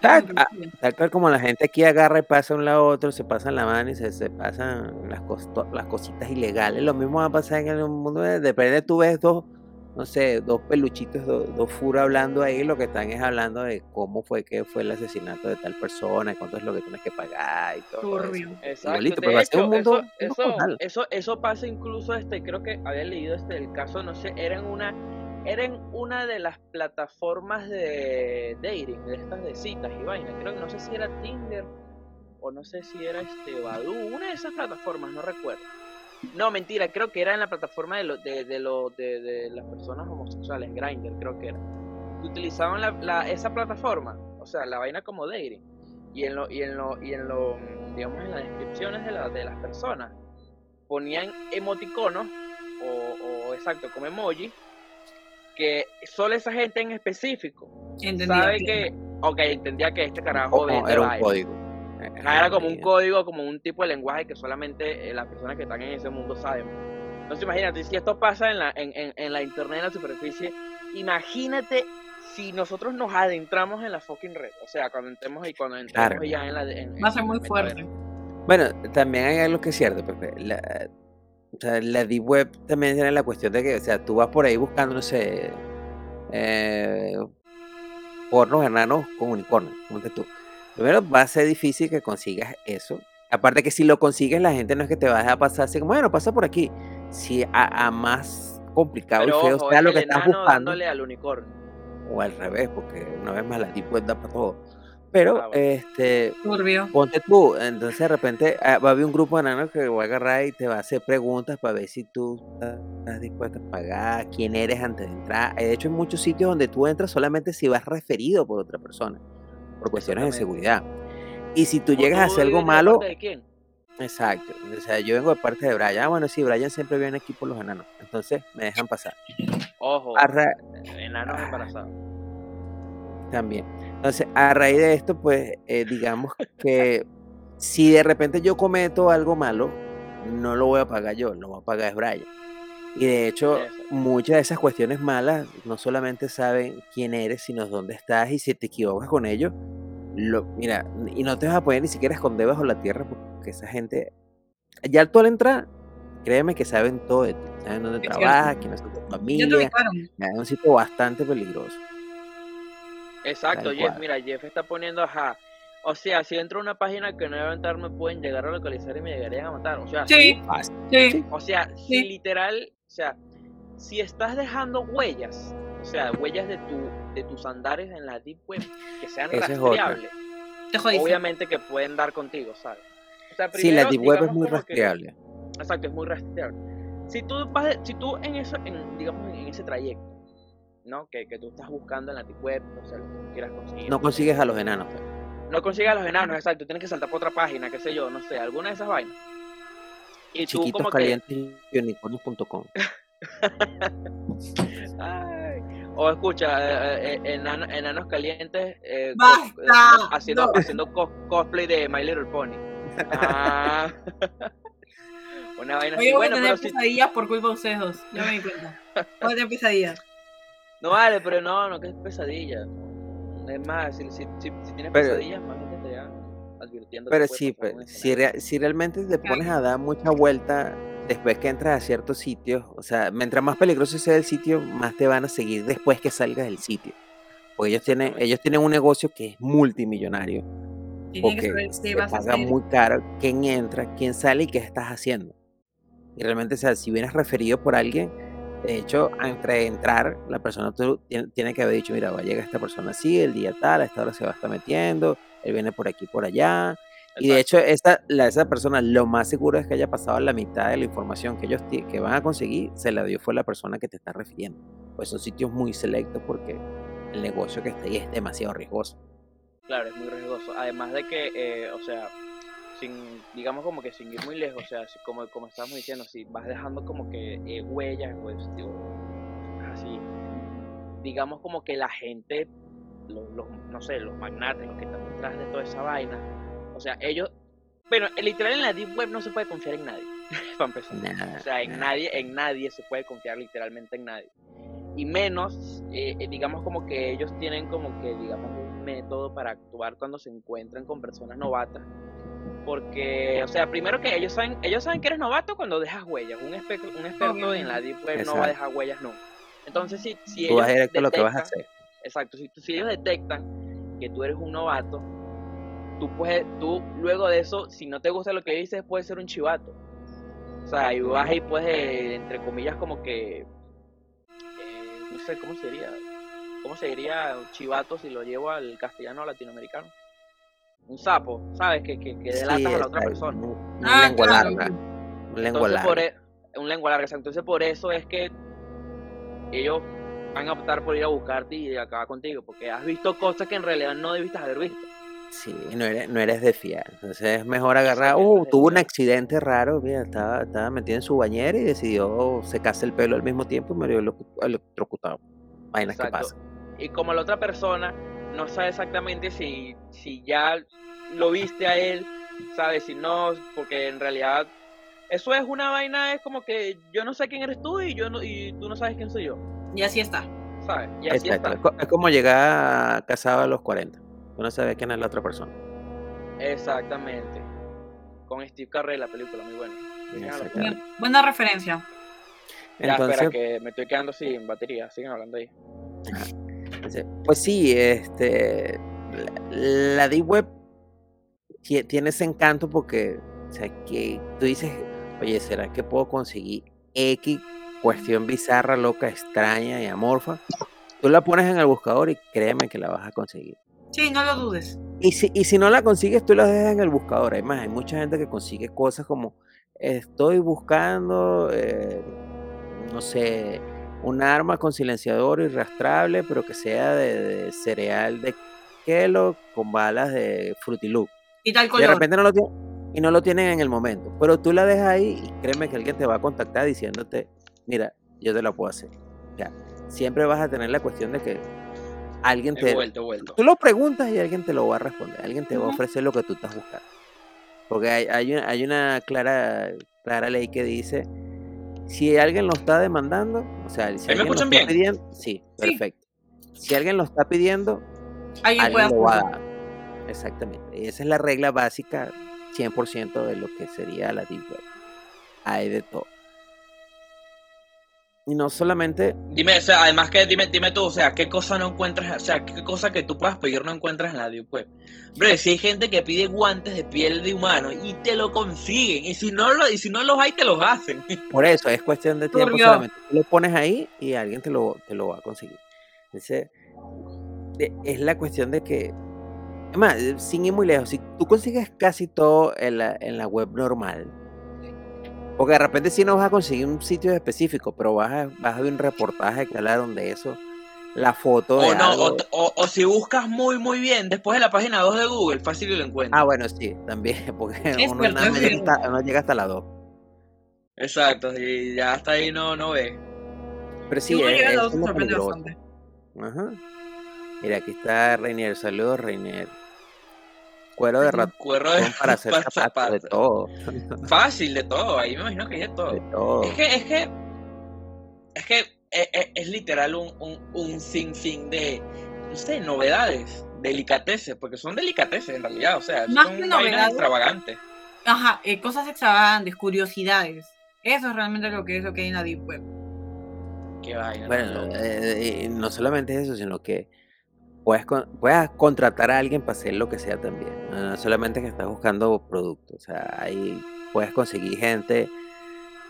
Tal cual como la gente aquí agarra y pasa de un lado a otro, se pasan la mano y se, se pasan las, cos- las cositas ilegales. Lo mismo va a pasar en el mundo. De de repente tú ves dos, no sé, dos peluchitos, dos, dos furos hablando ahí. Lo que están es hablando de cómo fue que fue el asesinato de tal persona, cuánto es lo que tienes que pagar y todo. eso. Turbio. Exacto. Igualito, pero hecho, un mundo- eso, un eso, mundo real. eso, eso pasa incluso, este, creo que había leído este el caso, no sé, era en una, era en una de las plataformas de dating, de estas de citas y vainas. Creo que no sé si era Tinder o no sé si era este Badoo, una de esas plataformas, no recuerdo. No, mentira, creo que era en la plataforma de, lo, de, de, lo, de, de las personas homosexuales, Grindr, creo que era. Utilizaban la, la- esa plataforma, o sea, la vaina como dating y en lo y en lo y en lo digamos en las descripciones de, la, de las personas ponían emoticonos o, o exacto como emoji que solo esa gente en específico sabe que ok entendía que este carajo era un código. Ajá, era como un código como un tipo de lenguaje que solamente eh, las personas que están en ese mundo saben entonces imagínate si esto pasa en la en, en, en la internet en la superficie imagínate si nosotros nos adentramos en la fucking red o sea cuando entremos y cuando entremos Claro. ya en la en- Va a ser muy fuerte. Bueno, también hay algo que es cierto, Pepe. La- O sea, la Deep Web también tiene la cuestión de que, o sea, tú vas por ahí buscando, no sé, eh, pornos enanos con unicornio, ponte tú. Primero va a ser difícil que consigas eso. Aparte que si lo consigues, la gente no es que te va a dejar pasar así como, bueno, pasa por aquí. Si a, a más complicado Pero y feo ojo, sea es lo el que estás buscando, dándole al unicornio. o al revés, porque una vez más la da para todo. Pero, Ah, bueno. este, Turbio. Ponte tú, entonces de repente ah, va a haber un grupo de enanos que va a agarrar y te va a hacer preguntas para ver si tú estás dispuesto a pagar, quién eres antes de entrar. De hecho, hay muchos sitios donde tú entras solamente si vas referido por otra persona, por cuestiones de seguridad. Y si tú ¿O llegas a hacer algo malo, de quién? exacto. O sea, yo vengo de parte de Brian. Ah, bueno, sí, Brian siempre viene aquí por los enanos. Entonces me dejan pasar. Ojo, ra- enanos Ah. embarazados. También. Entonces, a raíz de esto, pues, eh, digamos que si de repente yo cometo algo malo, no lo voy a pagar yo, lo voy a pagar es Brian. Y de hecho, muchas de esas cuestiones malas no solamente saben quién eres, sino dónde estás y si te equivocas con ellos, lo, mira, y no te vas a poder ni siquiera esconder bajo la tierra porque esa gente, ya tú al entrar, créeme que saben todo de ti, saben dónde Es cierto. trabajas, Ya te familias, ubicaron. es un sitio bastante peligroso. Exacto, Jeff, mira, Jeff está poniendo, ajá. O sea, si entro a una página que no debe entrar, me pueden llegar a localizar y me llegarían a matar. O sea, Sí, Fácil. sí. Sí. O sea, si Sí. literal, o sea, si estás dejando huellas, o sea, huellas de tu de tus andares en la deep web que sean rastreables, obviamente que pueden dar contigo, ¿sabes? O sea, Sí, la primero, deep web es muy como que- rastreable. exacto, es muy rastreable. Si tú vas, de- si tú en eso, en, digamos en ese trayecto, ¿no? Que, que tú estás buscando en la deep web, o sea, lo que tú quieras conseguir. No consigues a los enanos. pues. no consigues a los enanos, exacto, tienes que saltar por otra página, qué sé yo, no sé, alguna de esas vainas. Y tú Chiquitos como que calientes y unicornios.com. *laughs* Ay. O escucha, eh, eh, enano- enanos calientes eh, ¡Basta! haciendo, haciendo, No. haciendo cos- cosplay de My Little Pony. Ah. *laughs* Una vaina así. Voy a tener pero si, pesadillas por culpa de ustedes dos. Ya me di cuenta. Voy a tener pesadillas. no vale, pero no, no que es pesadilla. Es más, si, si, si, si tienes Pero- pesadillas, más bien te advirtiendo. Pero sí, pasar pues, si, rea- si realmente te pones a dar mucha vuelta después que entras a ciertos sitios, o sea, mientras más peligroso sea el sitio, más te van a seguir después que salgas del sitio. Porque ellos tienen, ellos tienen un negocio que es multimillonario. Que Porque a paga muy caro quién entra, quién sale y qué estás haciendo. Y realmente, o sea, si vienes referido por alguien, de hecho, antes de entrar, la persona tiene que haber dicho, mira, va a llegar esta persona así, el día tal, a esta hora se va a estar metiendo, él viene por aquí, por allá. Y de hecho, esa, la, esa persona lo más seguro es que haya pasado la mitad de la información que ellos que van a conseguir, se la dio fue la persona que te está refiriendo. Pues son sitios muy selectos porque el negocio que está ahí es demasiado riesgoso. Claro, es muy riesgoso. Además de que, eh, o sea, sin, digamos como que sin ir muy lejos, o sea, si- como, como estábamos diciendo, si vas dejando como que eh, huellas, pues, digo, así, digamos como que la gente, los, los, no sé, los magnates, los que están detrás de toda esa vaina, o sea, ellos, bueno, literal en la deep web no se puede confiar en nadie, *laughs* para empezar. Nada, O sea, en nada. nadie, en nadie se puede confiar literalmente en nadie. Y menos, eh, eh, digamos como que ellos tienen como que, digamos, un método para actuar cuando se encuentran con personas novatas. Porque, o sea, primero que ellos saben, ellos saben que eres novato cuando dejas huellas. Un, espe- un experto en la deep web no va a Exacto. dejar huellas nunca. Entonces, si, si Tú vas ellos directo a lo que vas a detectan- hacer. Exacto, si, si ellos detectan que tú eres un novato, tú puedes, tú luego de eso, si no te gusta lo que dices, puedes ser un chivato. O sea, y vas y puedes, eh, entre comillas, como que, eh, no sé, ¿cómo sería? ¿Cómo se diría chivato si lo llevo al castellano latinoamericano? Un sapo, ¿sabes? Que, que, que delatas Sí, a la otra persona. Un, un Ah, lengua claro. larga. Un lengua Entonces, por larga. e- un lengua larga. Entonces, por eso es que ellos van a optar por ir a buscarte y acabar contigo, porque has visto cosas que en realidad no debiste haber visto. Sí, no eres, no eres de fiar. Entonces es mejor agarrar. Uh, de tuvo un accidente raro. Mira, estaba, estaba metido en su bañera y decidió secarse el pelo al mismo tiempo y murió electro- electrocutado. Vainas que pasan. Y como la otra persona no sabe exactamente si, si ya lo viste a él, ¿sabes? Si no, porque en realidad eso es una vaina, es como que yo no sé quién eres tú y yo no, y tú no sabes quién soy yo, Y así está. ¿sabes? Y así Exacto. Es, está. es como llegar casado a los 40. Uno sabe quién es la otra persona. Exactamente. Con Steve Carell, la película, muy buena. Exactamente. Buena referencia. Ya, Entonces, espera, que me estoy quedando sin batería. Siguen hablando ahí. Pues sí, este, la, la Deep Web tie- tiene ese encanto porque, o sea, que tú dices, oye, ¿será que puedo conseguir X cuestión bizarra, loca, extraña y amorfa? Tú la pones en el buscador y créeme que la vas a conseguir. Sí, no lo dudes. Y si, y si no la consigues, tú la dejas en el buscador. Hay mucha gente que consigue cosas como estoy buscando, eh, no sé, un arma con silenciador irrastrable, pero que sea de, de cereal de Kellogg con balas de Fruity Loop. Y tal Y de color. repente no lo tienen, y no lo tienen en el momento. Pero tú la dejas ahí y créeme que alguien te va a contactar diciéndote, mira, yo te la puedo hacer. Ya. Siempre vas a tener la cuestión de que alguien He te, vuelto, he vuelto. Tú lo preguntas y alguien te lo va a responder. Alguien te va a ofrecer lo que tú estás buscando. Porque hay, hay una, hay una clara, clara ley que dice, si alguien lo está demandando, o sea, si ¿Ahí me alguien lo está bien? pidiendo, sí, Sí. perfecto. Si alguien lo está pidiendo, Alguien lo va a dar. Exactamente. Y esa es la regla básica 100% de lo que sería la Deep Web. Hay de todo. Y no solamente Dime, o sea, además que dime, dime tú, o sea, qué cosa no encuentras, o sea, qué cosa que tú puedas pedir no encuentras en la Deep Web. Bro, si hay gente que pide guantes de piel de humano y te lo consiguen, y si no lo, y si no los hay, te los hacen. *laughs* Por eso, es cuestión de tiempo solamente. Tú lo pones ahí y alguien te lo, te lo va a conseguir. Entonces, es la cuestión de que, es más, eh, sin ir muy lejos, si tú consigues casi todo en la, en la web normal, porque de repente sí no vas a conseguir un sitio específico, pero vas a, vas a ver un reportaje que hablaron de eso, la foto de O no, algo. o, o- o si buscas muy, muy bien, después de la página 2 de Google, fácil lo encuentras. Ah, bueno, sí, también, *laughs* porque Es uno, nada es más llega hasta, uno llega hasta la 2. Exacto, y ya hasta ahí no, no ves. Pero Si sí, es, es bastante. Ajá. Mira, aquí está Reinier. Saludos, Reinier. Cuero de ratón Cuerro de para *laughs* hacer zapatos, de todo. Fácil de todo, ahí me imagino que hay de todo. De todo. Es que, es que, es que es, es- es literal un, un, un sinfín de, no sé, novedades, delicateces, porque son delicateces en realidad, o sea, Más son que novedades. extravagantes. Ajá, eh, cosas extravagantes, curiosidades. Eso es realmente lo que es lo que hay en la Deep Web. Qué vaina. Bueno, loca. eh, y no solamente eso, sino que puedes, puedes contratar a alguien para hacer lo que sea también. No no solamente que estás buscando productos. O sea, ahí puedes conseguir gente.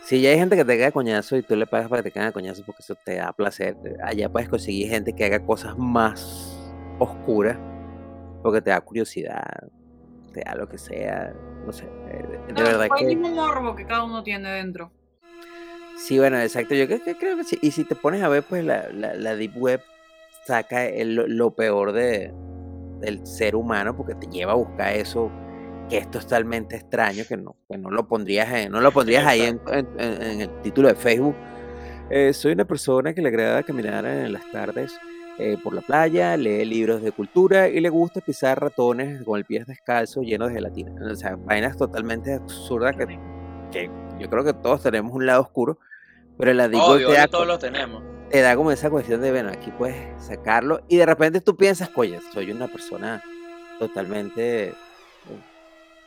Si ya hay gente que te cae coñazo y tú le pagas para que te caiga coñazo porque eso te da placer, allá puedes conseguir gente que haga cosas más oscuras porque te da curiosidad, te da lo que sea. No sé, de, No, verdad fue el que. mismo morbo que cada uno tiene dentro. Sí, bueno, exacto. Yo creo que, creo que sí. Y si te pones a ver, pues la, la, la Deep Web saca el- lo, peor de, del ser humano porque te lleva a buscar eso que es totalmente extraño, que no, que no lo pondrías, en- no lo pondrías ahí en, en- en- en el título de Facebook. Eh, soy una persona que le agrada caminar en las tardes eh, por la playa, lee libros de cultura y le gusta pisar ratones con el pie descalzo lleno de gelatina. O sea, vainas totalmente absurdas que, que yo creo que todos tenemos un lado oscuro, pero la Deep Web Obvio, te da, todos los tenemos. te da como esa cuestión de, bueno, aquí puedes sacarlo y de repente tú piensas, oye, soy una persona totalmente eh,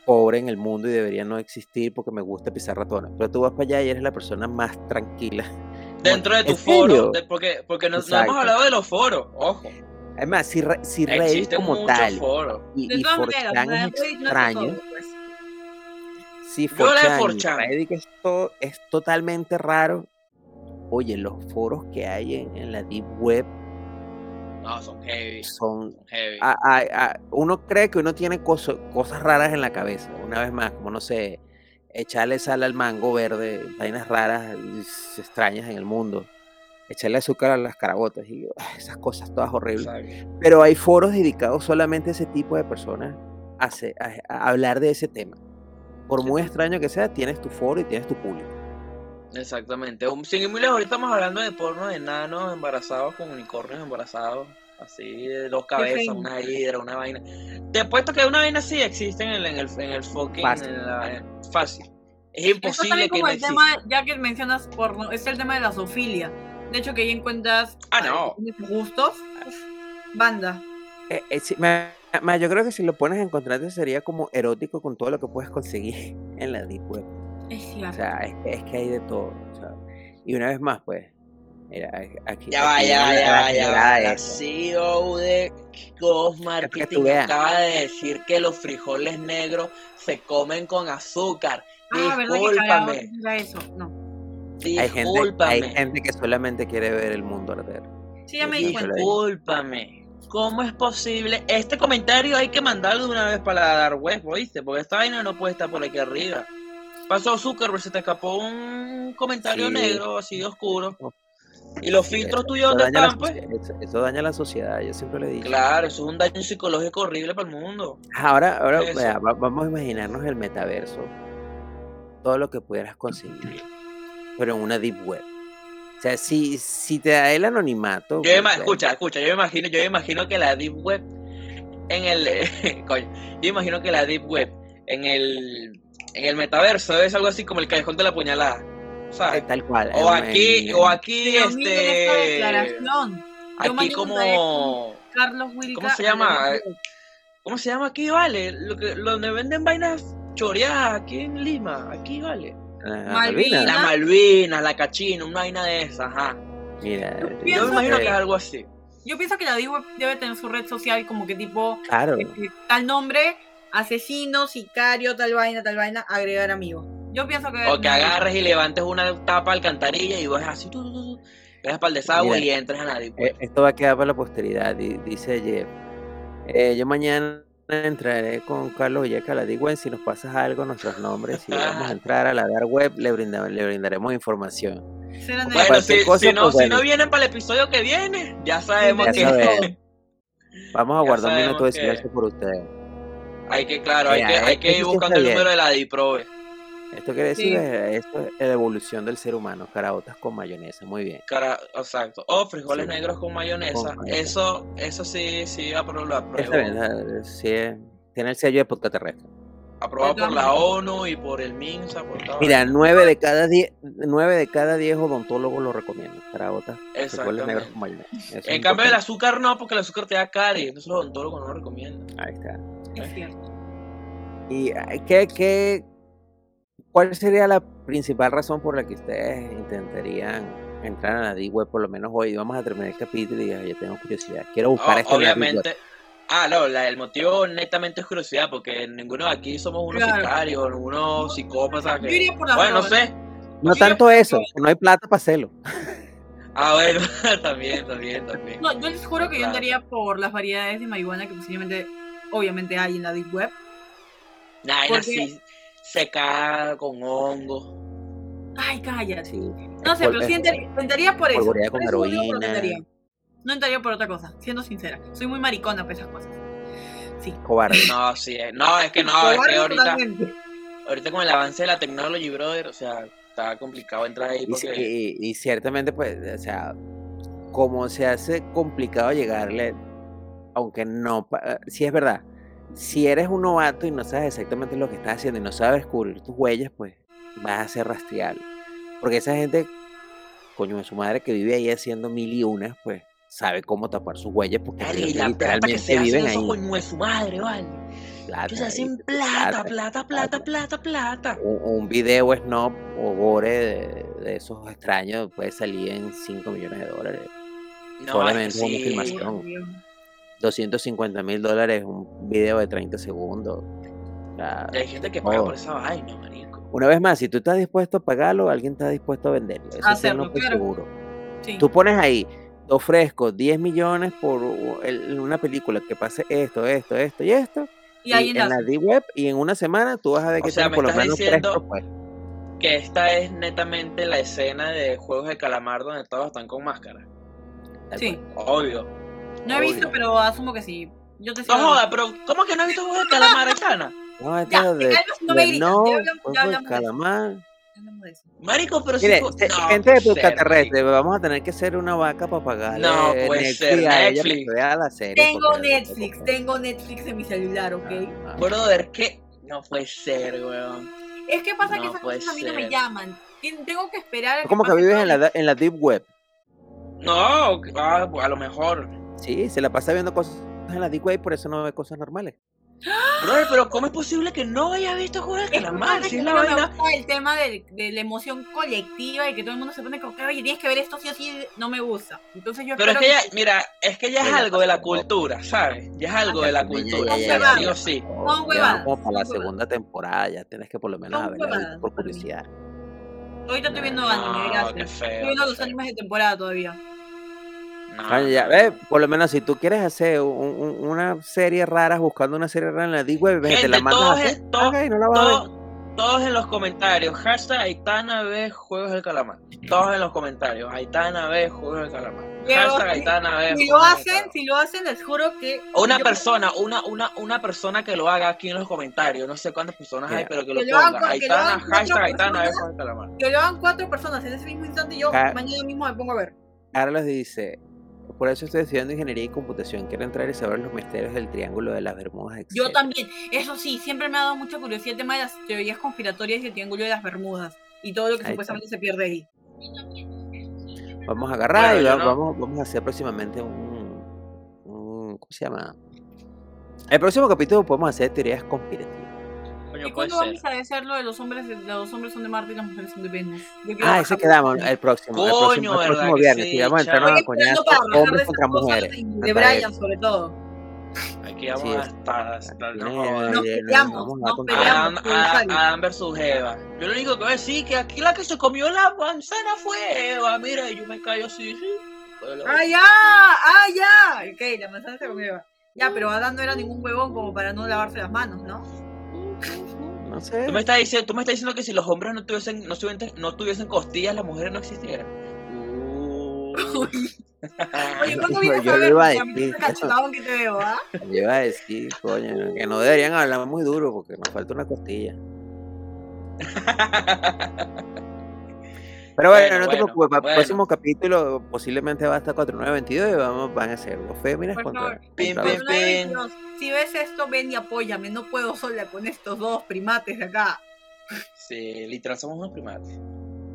pobre en el mundo y debería no existir porque me gusta pisar ratones. Pero tú vas para allá y eres la persona más tranquila. *laughs* Dentro de tu ¿En foro, de- porque, porque no, no Exacto. hemos hablado de los foros, ojo. Además, si, Re- si Reddit como tal foros. y, De y todas maneras, 4chan la es Reddit no es extraño, si 4chan y 4chan. Reddit es, to- es totalmente raro, oye, los foros que hay en, en la Deep Web No, son heavy. son Son heavy. a- a- a- uno cree que uno tiene coso- cosas raras en la cabeza. Una vez más, como no sé, echarle sal al mango verde, vainas raras, extrañas en el mundo. Echarle azúcar a las carabotas y ah, esas cosas todas horribles. Exacto. Pero hay foros dedicados solamente a ese tipo de personas a hablar de ese tema. Por muy extraño que sea, tienes tu foro y tienes tu público. Exactamente. Sin ir muy lejos, ahorita estamos hablando de porno de enanos embarazados con unicornios embarazados. Así, de dos cabezas, una hidra, una vaina. Te apuesto que una vaina así existe en el, en el, en el fucking. Fácil. en la- en- fácil. Es imposible que como no el exista. tema, ya que mencionas porno, es el tema de la zoofilia. De hecho, que ahí encuentras Ah, no. eh, gustos. Banda. Eh, eh, sí, ma- ma, yo creo que si lo pones en contraste sería como erótico con todo lo que puedes conseguir *laughs* en la Deep Web. Es O cierto. sea, es, que- es que hay de todo. o sea, y una vez más, pues, mira, aquí. Ya va, aquí ya va, ya va, ya va. La. CEO de Ghost tú Marketing acaba de decir que los frijoles negros se comen con azúcar. Ah, ¿verdad que Discúlpame, era eso? No. Hay gente, hay discúlpame, gente que solamente quiere ver el mundo arder. Sí, ya me di cuenta. discúlpame. ¿Cómo es posible? Este comentario hay que mandarlo de una vez para la dark web, ¿oíste? Porque esta vaina no puede estar por aquí arriba. Pasó Zuckerberg, se te escapó un comentario Sí. negro, así de oscuro. ¿Y los filtros tuyos dónde están, pues? eso, eso daña la sociedad, yo siempre le dicho. Claro, eso es un daño psicológico horrible para el mundo. Ahora, ahora vea, vamos a imaginarnos el metaverso. Todo lo que pudieras conseguir, pero en una deep web. O sea, si, si te da el anonimato. Yo pues, escucha, escucha, yo me imagino, yo me imagino que la deep web en el *laughs* coño, yo imagino que la deep web en el en el metaverso es algo así como el callejón de la puñalada. eh, ¿Sabes? tal cual. O aquí, o aquí Pero esta este declaración. Yo aquí como Carlos Wilca. ¿Cómo se llama? ¿Cómo se llama aquí, vale? Lo que donde venden vainas choreadas aquí en Lima, aquí vale. la Malvinas. La Malvinas, la cachina, una vaina de esas, ajá. Mira, Yo Yo pienso me imagino eh, que es algo así. Yo pienso que la Web debe tener su red social como que tipo Claro, este, tal nombre, asesino, sicario, tal vaina, tal vaina, agregar amigos. Yo pienso que O que agarres y levantes una tapa alcantarilla y vas así, tú, tú, tú, tú, vas para el desagüe Mira, y entras a web. eh, esto va a quedar para la posteridad, di- dice Jeff. Eh, yo mañana entraré con Carlos Villeca a la Deep Web. Si nos pasas algo, nuestros nombres, si vamos a *laughs* entrar a la Dark Web, le, brinda- le brindaremos información. Bueno, si, cosa, si no, pues, si bueno. no vienen para el episodio que viene, ya sabemos Ya que sabemos. *laughs* Vamos a Ya guardar un minuto de que- silencio por ustedes. Hay que, claro, hay que, hay que ir buscando el número de la DIPROVE. Esto quiere decir Sí. esto es la evolución del ser humano, caraotas con mayonesa, muy bien. Cara, exacto. O frijoles Sí. negros con mayonesa. Con mayonesa. Eso, eso sí, sí, apruebo. Está bien, sí, tiene el sello de podcast terrestre. Aprobado por la. ONU y por el MINSA, por todo. Mira, nueve de cada diez, nueve de cada diez odontólogos lo recomiendan. Negros es En cambio, el azúcar no, porque el azúcar te da caries. Entonces, los odontólogos no lo recomiendan. Ahí está. Es cierto. ¿Y qué, qué, cuál sería la principal razón por la que ustedes intentarían entrar a la D-Web por lo menos hoy? Vamos a terminar el capítulo y ya, tengo curiosidad. Quiero buscar O- esto en la Deep Web. obviamente. Ah, no, la- el motivo netamente es curiosidad, porque ninguno de aquí somos unos Claro. sicarios, unos psicópatas. Yo Que... iría por la Bueno, no sé. No yo tanto eso, no hay plata para hacerlo. Ah, bueno, *laughs* también, también, también. No, yo les juro que yo andaría por las variedades de marihuana que posiblemente, obviamente, hay en la Deep Web. Nada, porque- así secada con hongo. Ay, cállate. Sí. No sé, pero sí entraría, por eso. Por con eso que heroína. No entraría por otra cosa, siendo sincera. Soy muy maricona para esas cosas. Sí. cobarde. No, sí, eh, no, es que no, es que ahorita, totalmente. ahorita con el avance de la technology, brother, o sea, está complicado entrar ahí porque... y- y ciertamente, pues, o sea, como se hace complicado llegarle, aunque no, pa- si es verdad, si eres un novato y no sabes exactamente lo que estás haciendo y no sabes cubrir tus huellas, pues vas a ser rastreable. Porque esa gente, coño de su madre que vive ahí haciendo mil y unas, pues sabe cómo tapar sus huellas porque Dale, y la plata literalmente que se hacen viven ahí. coño de su madre, vale. Plata, Que se hacen plata, plata, plata, plata, plata, plata. un, un video snob o gore de, de esos extraños puede salir en 5 millones de dólares. No, Solamente que una sí. filmación. 250 mil dólares un video de 30 segundos. O sea, Y hay gente que paga todo. por esa vaina, marico. Una vez más, si tú estás dispuesto a pagarlo, alguien está dispuesto a venderlo. Eso sí, Hacerlo, no estoy claro. seguro. Sí. Tú pones ahí, te ofrezco 10 millones por una película que pase esto, esto, esto y esto. Y ahí en la. D-Web y en una semana tú vas a ver O que sea, me por lo menos diciendo-. Que esta es netamente la escena de Juegos de Calamar donde todos están con máscara. Sí. Obvio. No he visto, pero asumo que sí. Yo te No joda, pero ¿cómo que no has visto Juegos de Calamar, Aitana? No, esto Ya, es de, algo no de no, de calamar. Hablamos de eso. Marico, pero si... Mire, se- no, gente de ser, extraterrestre, vamos a tener que ser una vaca para pagarle No, puede Netflix ser, a Netflix. que vea la serie. Tengo Netflix, tengo Netflix en mi celular, ¿ok? Ah, Brother, ¿qué? No puede ser, weón. Es que pasa que esas cosas a mí no me llaman. Tengo que esperar a Es como que pase vives todo en la, da- en la Deep Web. No, ah, a lo mejor. Sí, se la pasa viendo cosas en la Deep Web y por eso no ve cosas normales. Brother, pero ¿cómo es posible que no hayas visto Juego del Calamar? Si es la no me vaina. gusta el tema de, de la emoción colectiva y que todo el mundo se pone como que, oye, tienes que ver esto sí o sí, no me gusta. Entonces yo Pero es que ya, mira, es que ya es algo de la cultura, ¿sabes? Ya es algo de la cultura, ya, sí o sí. Huevadas, como para la segunda temporada, ya tienes que por lo menos visto por curiosidad. Ahorita estoy viendo No, anime, No, gracias. Estoy viendo los animes de temporada todavía. Ah, ya, ve, por lo menos si tú quieres hacer un- un- una serie rara buscando una serie rara en la Deep Web, ves, te la mandas todos, haga y no la vas a ver. todos, en los comentarios, hashtag Aitana ve Juegos del Calamar. Todos en los comentarios, Aitana ve Juegos del Calamar. Hashtag si- Aitana ve Si lo hacen, si lo hacen, les juro que. Una yo- persona, una, una, una persona que lo haga aquí en los comentarios, no sé cuántas personas hay, pero que lo Que lo hagan lo Aitana, hashtag Aitana ve. Juegos del Calamar. Que lo hagan cuatro personas en ese mismo instante y yo Ca- mañana mismo me pongo a ver. Carlos dice, por eso estoy estudiando ingeniería y computación, quiero entrar y saber los misterios del triángulo de las Bermudas, Yo etc. también. Eso sí, siempre me ha dado mucha curiosidad el tema de las teorías conspiratorias y el triángulo de las Bermudas. Y todo lo que Ahí está. supuestamente se pierde ahí. Vamos a agarrar Bueno, y yo va- no- vamos, vamos a hacer próximamente un, un- ¿Cómo se llama? El próximo capítulo podemos hacer teorías conspirativas. Coño, ¿Y cuándo ser. vamos a decir lo de los hombres? Los hombres son de Marte y las mujeres son de Venus. Ah, ese quedamos el próximo. el Coño, próximo, el ¿verdad próximo viernes. sí, vamos a entrar a hombres contra mujeres. De. Brian, sobre todo. Aquí vamos Sí, hasta, hasta. Nos peleamos, nos peleamos. Adam, versus Eva. Yo lo único que voy a decir que aquí la que se comió la manzana fue Eva. Mira, y yo me callo así, sí. ¡Ah, ya! ¡Ah, ya! Ok, la manzana se comió. Ya, pero Adán no era ningún huevón como para no lavarse las manos, ¿no? No sé. ¿Tú me, estás diciendo, tú me estás diciendo que si los hombres no tuviesen, no tuviesen, no tuviesen costillas, las mujeres no existieran. *laughs* Oye, ¿cuándo *laughs* vienes Yo a ver? a decir. ese cachetadón que te veo, ¿ah? Yo iba a decir, coño, que no deberían hablar muy duro porque nos falta una costilla. *laughs* Pero bueno, Bueno, no te bueno, preocupes, para el bueno. próximo capítulo posiblemente va hasta 4922 y vamos, van a ser dos féminas Por contra, favor. Contra Dios, Si ves esto, ven y apóyame. No puedo sola con estos dos primates de acá. sí, literal somos unos primates.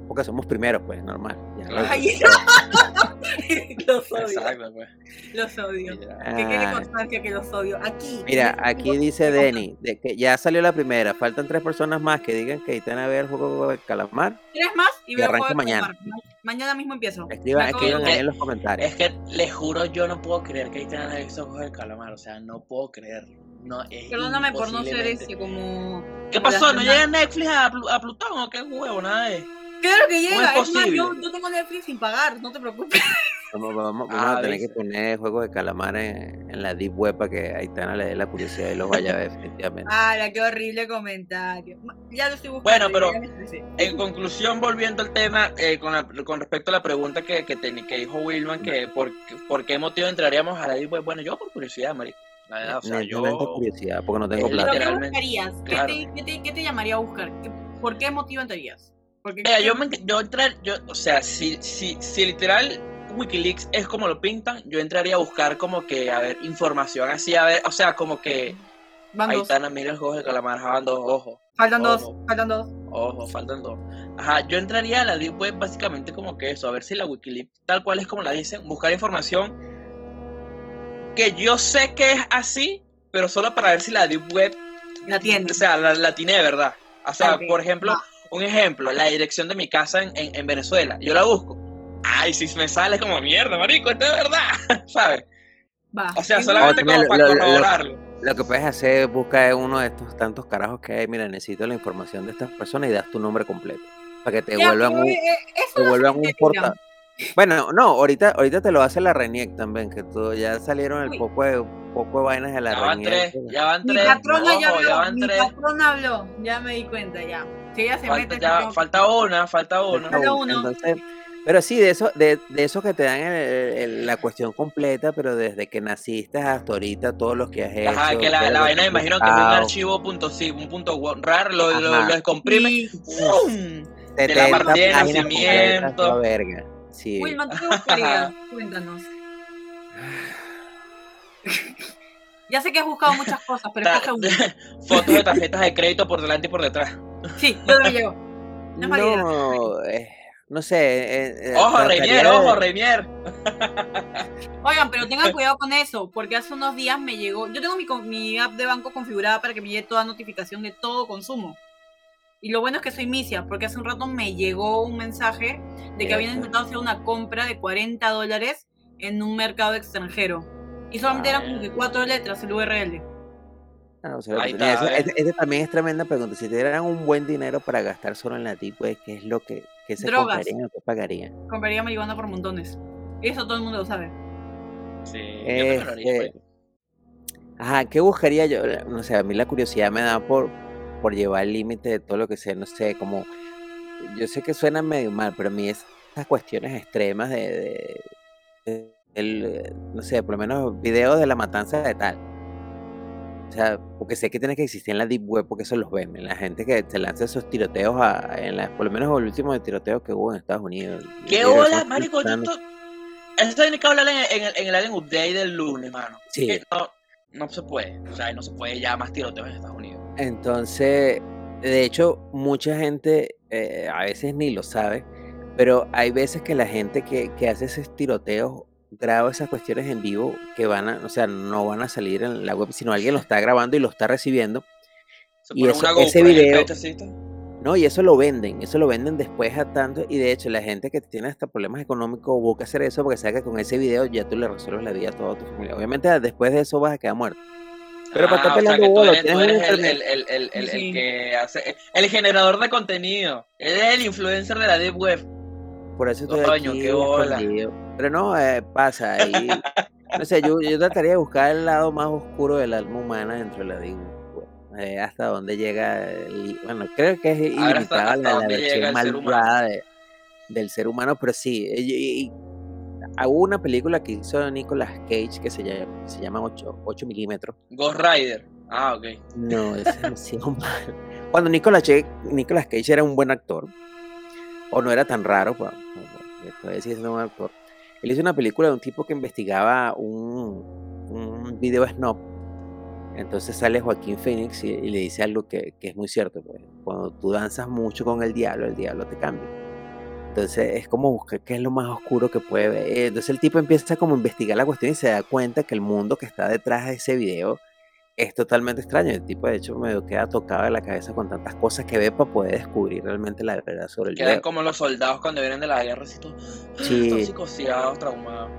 Porque somos primeros, pues, normal. Ya, Claro. Ay, *laughs* los odio. Exacto, pues. Los odio. Mira. Que quede Ah, constancia que los odio. Aquí. Mira, este aquí dice Denny de que ya salió la primera, faltan tres personas más que digan que están a ver el juego de calamar. Tres más y Y veo de mañana. Calamar. Mañana mismo empiezo. Escriban, de escriban ahí ver. en los comentarios. Es que les juro, yo no puedo creer que ahí tengan esos ojos del calamar. O sea, no puedo creerlo. No, Perdóname por no ser ese como. ¿Qué como pasó? ¿No llega Netflix a, Plu- a Plutón o qué huevo? Nada de. Claro que ¿Cómo llega. es Es más, yo, posible? yo tengo Netflix sin pagar. No te preocupes. *laughs* Vamos, vamos- vamos Ah, a tener que poner juegos de calamar en, en la deep web para que Aitana le dé la curiosidad y los vaya a ver *laughs* definitivamente. Ah, qué horrible comentario. Ya lo estoy buscando. Bueno, pero-. En conclusión, volviendo al tema, eh, con, la- con respecto a la pregunta que, que, que dijo Wilman, que por, qué- por qué motivo entraríamos a la Deep Web, bueno, yo por curiosidad, marico. La verdad, o sea, yo... curiosidad, porque no tengo Es plata. ¿Pero qué buscarías? ¿Qué, claro. te, qué te- qué te llamaría a buscar? ¿Qué- ¿Por qué motivo entrarías? Porque yo, me, yo entrar, yo, o sea, si, si, si literal Wikileaks es como lo pintan, yo entraría a buscar como que, a ver, información así, a ver, o sea, como que van ahí dos. están, mira el juego de calamar, van dos, ojo, Faltan dos. ojo. Faltan dos. ojo, faltan dos. Ajá, yo entraría a la Deep Web básicamente como que eso, a ver si la Wikileaks, tal cual es como la dicen, buscar información que yo sé que es así, pero solo para ver si la Deep Web, La tienda. o sea, la, la tiene de verdad. O sea, Ok, por ejemplo, va. Un ejemplo, la dirección de mi casa en, en, en Venezuela, yo la busco. Ay, si me sale como mierda, marico, esto es verdad, *laughs* ¿sabes? Va. O sea, solamente Oye, como lo- para lo- lo- corroborarlo. Lo que puedes hacer es buscar uno de estos tantos carajos que hay. Mira, necesito la información de estas personas y das tu nombre completo. Para que te Ya, vuelvan un, eh, eh, eso te no se vuelvan un entiende, porta. Bueno, no, ahorita, ahorita te lo hace la RENIEC también, que tú, ya salieron el Uy. poco de, poco de vainas de la Ya van RENIEC. tres, ya van Mi tres. patrona ya ojo, habló. ya van mi tres. patrona habló. Ya me di cuenta, ya. Si ella se Falta, mete. ya, falta una, falta una. Falta uno. Entonces, pero sí, de eso, de, de eso que te dan el- el- la cuestión completa, pero desde que naciste hasta ahorita, todos los que has hecho. Ajá, que la, la vaina me imagino que es un archivo punto sí, un punto rar, lo, lo, lo descomprime. Sí. ¡Pum! 70 partida de nacimiento. verga. Sí. Wilman, ¿tú qué buscarías? Cuéntanos. ya sé que has buscado muchas cosas, pero Ta- una. *laughs* Fotos de tarjetas de crédito por delante y por detrás. Sí, yo lo *laughs* llevo. No. No, eh, no sé. eh, eh, Ojo, Reinier, ojo, Reinier. *laughs* Oigan, pero tengan cuidado con eso, porque hace unos días me llegó. Yo tengo mi, mi app de banco configurada para que me llegue toda notificación de todo consumo. Y lo bueno es que soy misia, porque hace un rato me llegó un mensaje de que habían intentado hacer una compra de 40 dólares en un mercado extranjero. Y solamente eran como que cuatro letras el URL. Ah, o sea, Ahí mira, está, ese- ¿ves? ese- ese también es tremenda pregunta. Si te dieran un buen dinero para gastar solo en la Web, ¿qué es lo que, que se Drogas. comprarían o qué pagarían? Compraría marihuana por montones. Eso todo el mundo lo sabe. Sí, yo haría, Este. Ajá, ¿qué buscaría yo? No sé, a mí la curiosidad me da por, por llevar el límite de todo lo que sea, no sé, como, yo sé que suena medio mal, pero a mí esas cuestiones extremas de, de- de- el, eh, no sé, por lo menos videos de la matanza de tal. O sea, porque sé que tiene que existir en la Deep Web, porque eso los ven, la gente que se lanza esos tiroteos, a, en la, por lo menos el último de tiroteo que hubo en Estados Unidos. ¿Qué hola, marico? Eso tiene que hablar en, en el, en el Alien Update del lunes, mano. Sí. No, no se puede. O sea, no se puede ya más tiroteos en Estados Unidos. Entonces, de hecho, mucha gente eh, a veces ni lo sabe, pero hay veces que la gente que, que hace esos tiroteos graba esas cuestiones en vivo que van a, o sea, no van a salir en la web, sino alguien lo está grabando y lo está recibiendo. Se Y eso- una ese video-. No, y eso lo venden, eso lo venden después a tanto, y de hecho la gente que tiene hasta problemas económicos busca hacer eso porque sabe que con ese video ya tú le resuelves la vida a toda tu familia. Obviamente después de eso vas a quedar muerto. Pero para estar Ah, o sea, peleando que tú eres, tú eres el, el, el, el, Sí. que hace. El generador de contenido. Él es el influencer de la Deep Web. Por eso estoy Coño, aquí qué bola. escondido. Pero no, eh, pasa ahí. No sé, yo, yo trataría de buscar el lado más oscuro del alma humana dentro de la Deep Web. Eh, hasta dónde llega, el- bueno, creo que es hasta- ilimitada hasta la, la versión ser de- del ser humano, pero sí. eh, y- y- hubo una película que hizo Nicolas Cage que se llama, se llama 8, 8 milímetros. Ghost Rider. Ah, ok. No, es demasiado *laughs* mal. Cuando Nicolas Cage, Nicolas Cage era un buen actor, o no era tan raro, pues, todavía sigue siendo un buen actor. Él hizo una película de un tipo que investigaba un, video snob. Entonces sale Joaquín Phoenix y, le dice algo que, que es muy cierto. pues, Cuando tú danzas mucho con el diablo, el diablo te cambia. Entonces es como buscar qué es lo más oscuro que puede ver. Entonces el tipo empieza como a investigar la cuestión y se da cuenta que el mundo que está detrás de ese video es totalmente extraño. El tipo de hecho medio queda tocado de la cabeza con tantas cosas que ve para poder descubrir realmente la verdad sobre el Quedan video. como los soldados cuando vienen de la guerra, así todos, *gasps* Sí. psicoseados, traumados.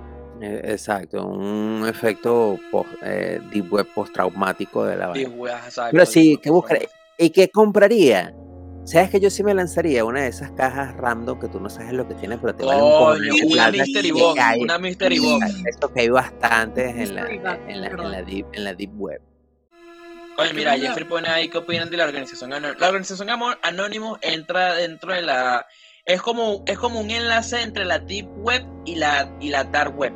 Eh, Exacto, un efecto post, eh, deep web postraumático de la weas, exacto, Pero sí, ¿qué buscaré? ¿Y qué compraría? ¿Sabes que yo sí me lanzaría una de esas cajas random que tú no sabes lo que tiene, pero te vale un Coño, una Mystery Box, una Mystery Box. Eso que hay bastantes en la, en la, en ¿verdad? la deep, en la deep web. Oye, mira, Jeffrey pone ahí qué opinan de la organización Anónimos. La organización Anónimos entra dentro de la... Es como, es como un enlace entre la Deep Web y la, y la Dark Web.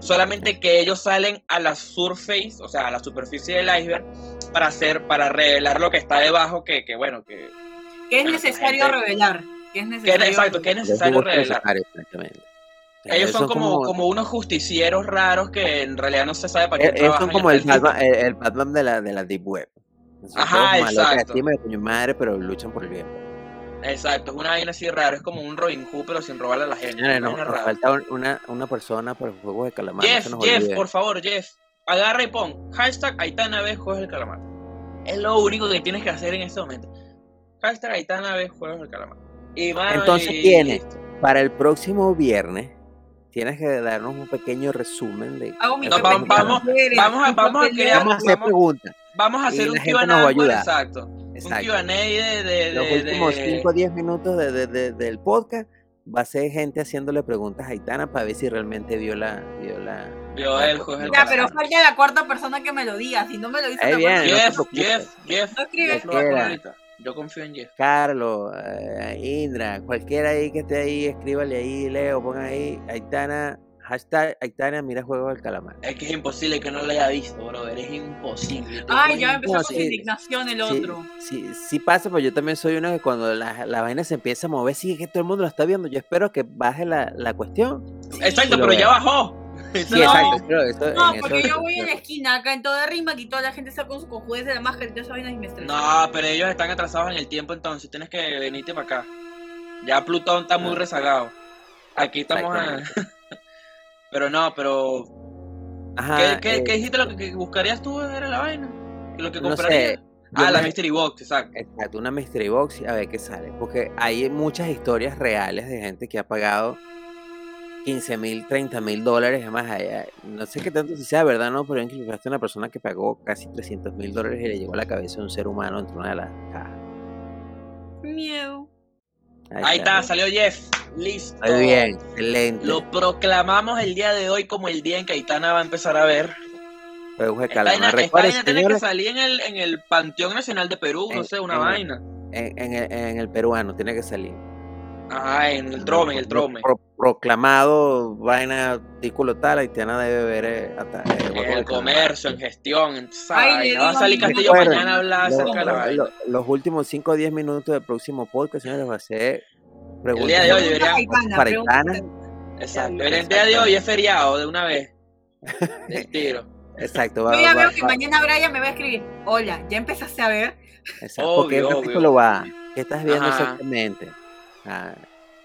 Solamente que ellos salen a la surface, o sea, a la superficie del iceberg, para hacer, para revelar lo que está debajo, que, que bueno, que, Que es necesario gente- revelar. Que es que necesario. exacto, que es necesario revelar. sea, Ellos son como, como unos justicieros raros que en realidad no se sabe para qué Eh, Ellos trabajan. son como el Batman, el, el Batman de la, de la Deep Web. Son Ajá, exacto. así, medio coño madre, pero luchan por el bien. Exacto, es una vaina así rara, es como un Robin Hood, pero sin robarle a la gente. Señores, una no, nos falta un- una, una persona por el juego de calamar. Jeff, Jeff, olvide. por favor, Jeff, agarra y pon hashtag Aitana B juegos del calamar. Es lo único que tienes que hacer en este momento. Hashtag Aitana B juegos del calamar. Y, mano, Entonces y- tiene. listo. Para el próximo viernes, tienes que darnos un pequeño resumen de. No, vamos- a- vamos a papeleo. crear- Vamos a hacer vamos- preguntas. Vamos a y hacer la un gente Q&A, nos va a ayudar. exacto. Un Exacto. Q&A de, de, Los de- últimos de- 5 o 10 minutos de- de- de- del podcast va a ser gente haciéndole preguntas a Aitana para ver si realmente vio la. Vio la Vio el del Ya, pero falta la cuarta persona que me lo diga. Si no me lo dice Jeff. Jeff, Jeff. No escribe. Yo confío en Jeff. Carlos, eh, Indra, cualquiera ahí que esté ahí, escríbale ahí, Leo, ponga ahí, Aitana, hashtag Aitana, mira juego del calamar. Es que es imposible que no lo haya visto, brother. Es imposible. Ay, ya empezó con indignación el Sí, otro. sí, sí pasa, pero yo también soy uno que cuando la, la vaina se empieza a mover, sí que todo el mundo lo está viendo. Yo espero que baje la, la cuestión. Exacto, pero ya bajó. Sí, No. exacto. pero eso- No, en eso- porque yo voy a la esquina acá en toda rima y toda la gente está con su cojudez de la máscara y todas esas vainas y me. No, pero ellos están atrasados en el tiempo entonces. Tienes que venirte para acá. Ya Plutón está muy Ah. rezagado. Aquí estamos. a- *laughs* Pero no, pero. Ajá, ¿Qué, qué, eh, qué dijiste lo que, buscarías tú? ¿Era la vaina? ¿Lo que No comprarías? sé, ah, la Mystery Box, exacto. Exacto, una mystery box y a ver qué sale. Porque hay muchas historias reales de gente que ha pagado 15 mil, 30 mil dólares. Además, allá, no sé qué tanto si sea verdad no, pero encontraste una persona que pagó casi 300 mil dólares y le llegó a la cabeza de un ser humano dentro de una de las cajas. Miedo. Ahí está, salió Jeff. Listo. Muy bien, excelente. Lo proclamamos el día de hoy como el día en que Aitana va a empezar a ver. De Esta vaina, esta vaina tiene que salir en el, en el Panteón Nacional de Perú, no sé, una en- vaina. en, en el, en el peruano tiene que salir. Ajá, en el trome, en el trome. pro- proclamado, vaina, artículo tal, Haitiana debe ver eh, hasta, eh, el comercio, en gestión, en Ay, le Va a salir Castillo mañana a hablar acerca de la vaina. lo- los últimos 5 o 10 minutos del próximo podcast, señores, va a ser preguntas día de hoy para- deberían- para. Exacto. El día de hoy es feriado de una vez. *laughs* Del tiro. Exacto, va, Yo ya va- veo que va- mañana Brian me va a escribir. Hola, ¿ya empezaste a ver? exacto, porque Obvio, el obvio. capítulo va. ¿Qué estás viendo Ajá. exactamente? Ah,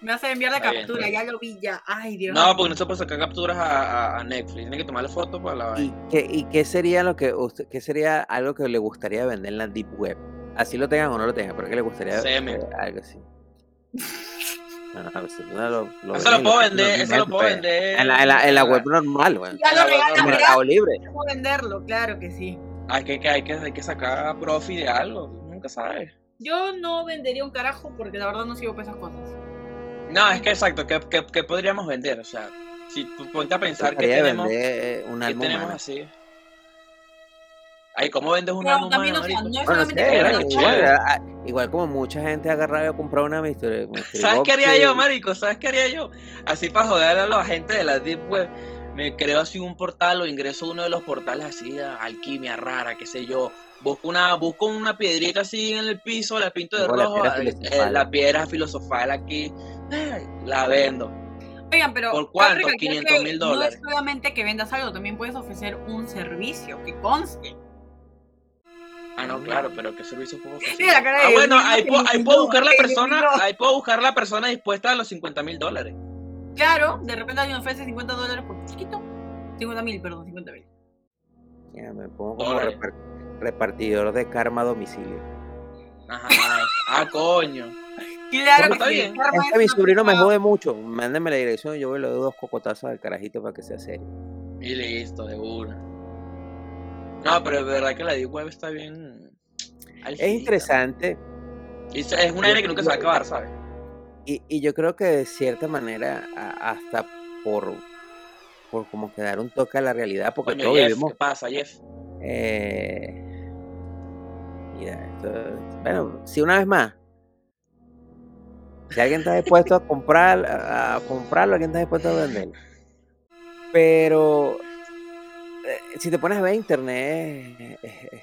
Me vas a enviar la Está captura, está ya lo vi ya. Ay, Dios. No, porque no se puede sacar capturas a, a- a Netflix. Tiene que tomarle fotos para la ¿y, qué, ¿Y qué sería lo que usted, qué sería algo que le gustaría vender en la Deep Web? Así lo tengan o no lo tengan, pero que le gustaría eh, algo así. No, no, eso no lo, lo Eso lo venden, puedo lo- vender, eso lo puedo pues. vender. En la, en la, en la web normal, güey. Ya mercado libre. ¿Cómo venderlo? Claro que sí. Hay que, que- hay, que, hay que sacar profi de algo. Nunca sabes. Yo no vendería un carajo porque la verdad no sigo por esas cosas. No, es que exacto. ¿Qué, qué, qué podríamos vender? O sea, si tú ponte a pensar que tenemos, vender eh, un qué alma tenemos así. Ay, ¿cómo vendes un marico? no es Bueno, no solamente sé, que era vendan igual, chévere. ah, igual como mucha gente ha agarrado y ha comprado una mystery, mystery ¿Sabes box qué haría yo, marico? ¿Sabes qué haría yo? Así para joder a la gente de la Deep Web. Me creo así un portal o ingreso a uno de los portales así alquimia rara, qué sé yo. Busco una, busco una piedrita así en el piso, la pinto de la rojo, piedra eh, filosofal. la piedra filosofal aquí, eh, la vendo. Oigan, pero. ¿Por cuánto? recalcar 500 que mil No dólares. es solamente que vendas algo, también puedes ofrecer un servicio que conste. Ah, no, claro, pero ¿qué servicio puedo ofrecer? Mira la cara Ah, de bueno, ahí, me ahí puedo buscar la *laughs* persona, ahí puedo buscar la persona dispuesta a los 50 mil dólares. Claro, de repente alguien ofrece 50 dólares por chiquito. 50 mil, perdón, 50 mil. Ya, me pongo como. Repar- repartidor de karma a domicilio. Ajá. Ah, coño. Claro que bien. Karma Es que es mi sobrino me jode mucho. Mándenme la dirección, yo voy y le doy dos cocotazos al carajito para que sea serio. Y listo, de una. No, pero es verdad que la Deep Web está bien. Es interesante Y es es una aire que nunca se va a acabar, ¿sabes? y, y yo creo que de cierta manera a- hasta por, por como que dar un toque a la realidad, porque Coño, todos Jeff, vivimos ¿qué pasa, Jeff? Eh, mira, esto- bueno, si una vez más, si alguien está dispuesto a comprar, a, comprarlo, alguien está dispuesto a venderlo. Pero eh, si te pones a ver internet, eh, eh, eh,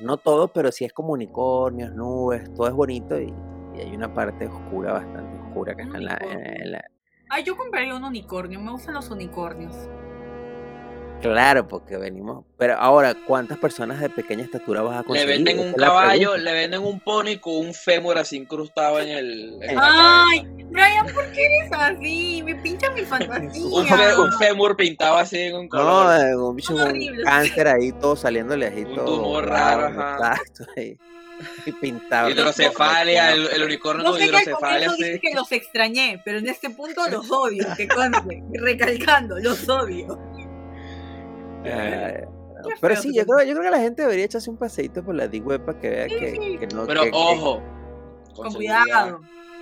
no todo, pero sí es como unicornios, nubes, todo es bonito y, y hay una parte oscura, bastante oscura que está en la, en la- Ay, yo compraría un unicornio. Me gustan los unicornios. Claro, porque venimos. Pero ahora, ¿cuántas personas de pequeña estatura vas a Le conseguir? venden Esa un caballo, le venden un pony con un fémur así incrustado en el. en Ay. Brian, ¿por qué eres así? Me pincha mi fantasía. Un, fémur pintado así en un No, color. eh, un bicho cáncer ahí, todo saliéndole ahí, Un todo. tumor raro, raro, ajá. Exacto, ahí. Y pintado. *laughs* hidrocefalia, el, el unicornio No con sé que al hidrocefalia así. dije que los extrañé, pero en este punto los odio, que conste, recalcando, los odio. Eh, Qué pero sí, yo creo, yo creo que la gente debería echarse un paseíto por la Deep Web para que vea Sí, que, sí. que no. Pero que- ojo. Con cuidado.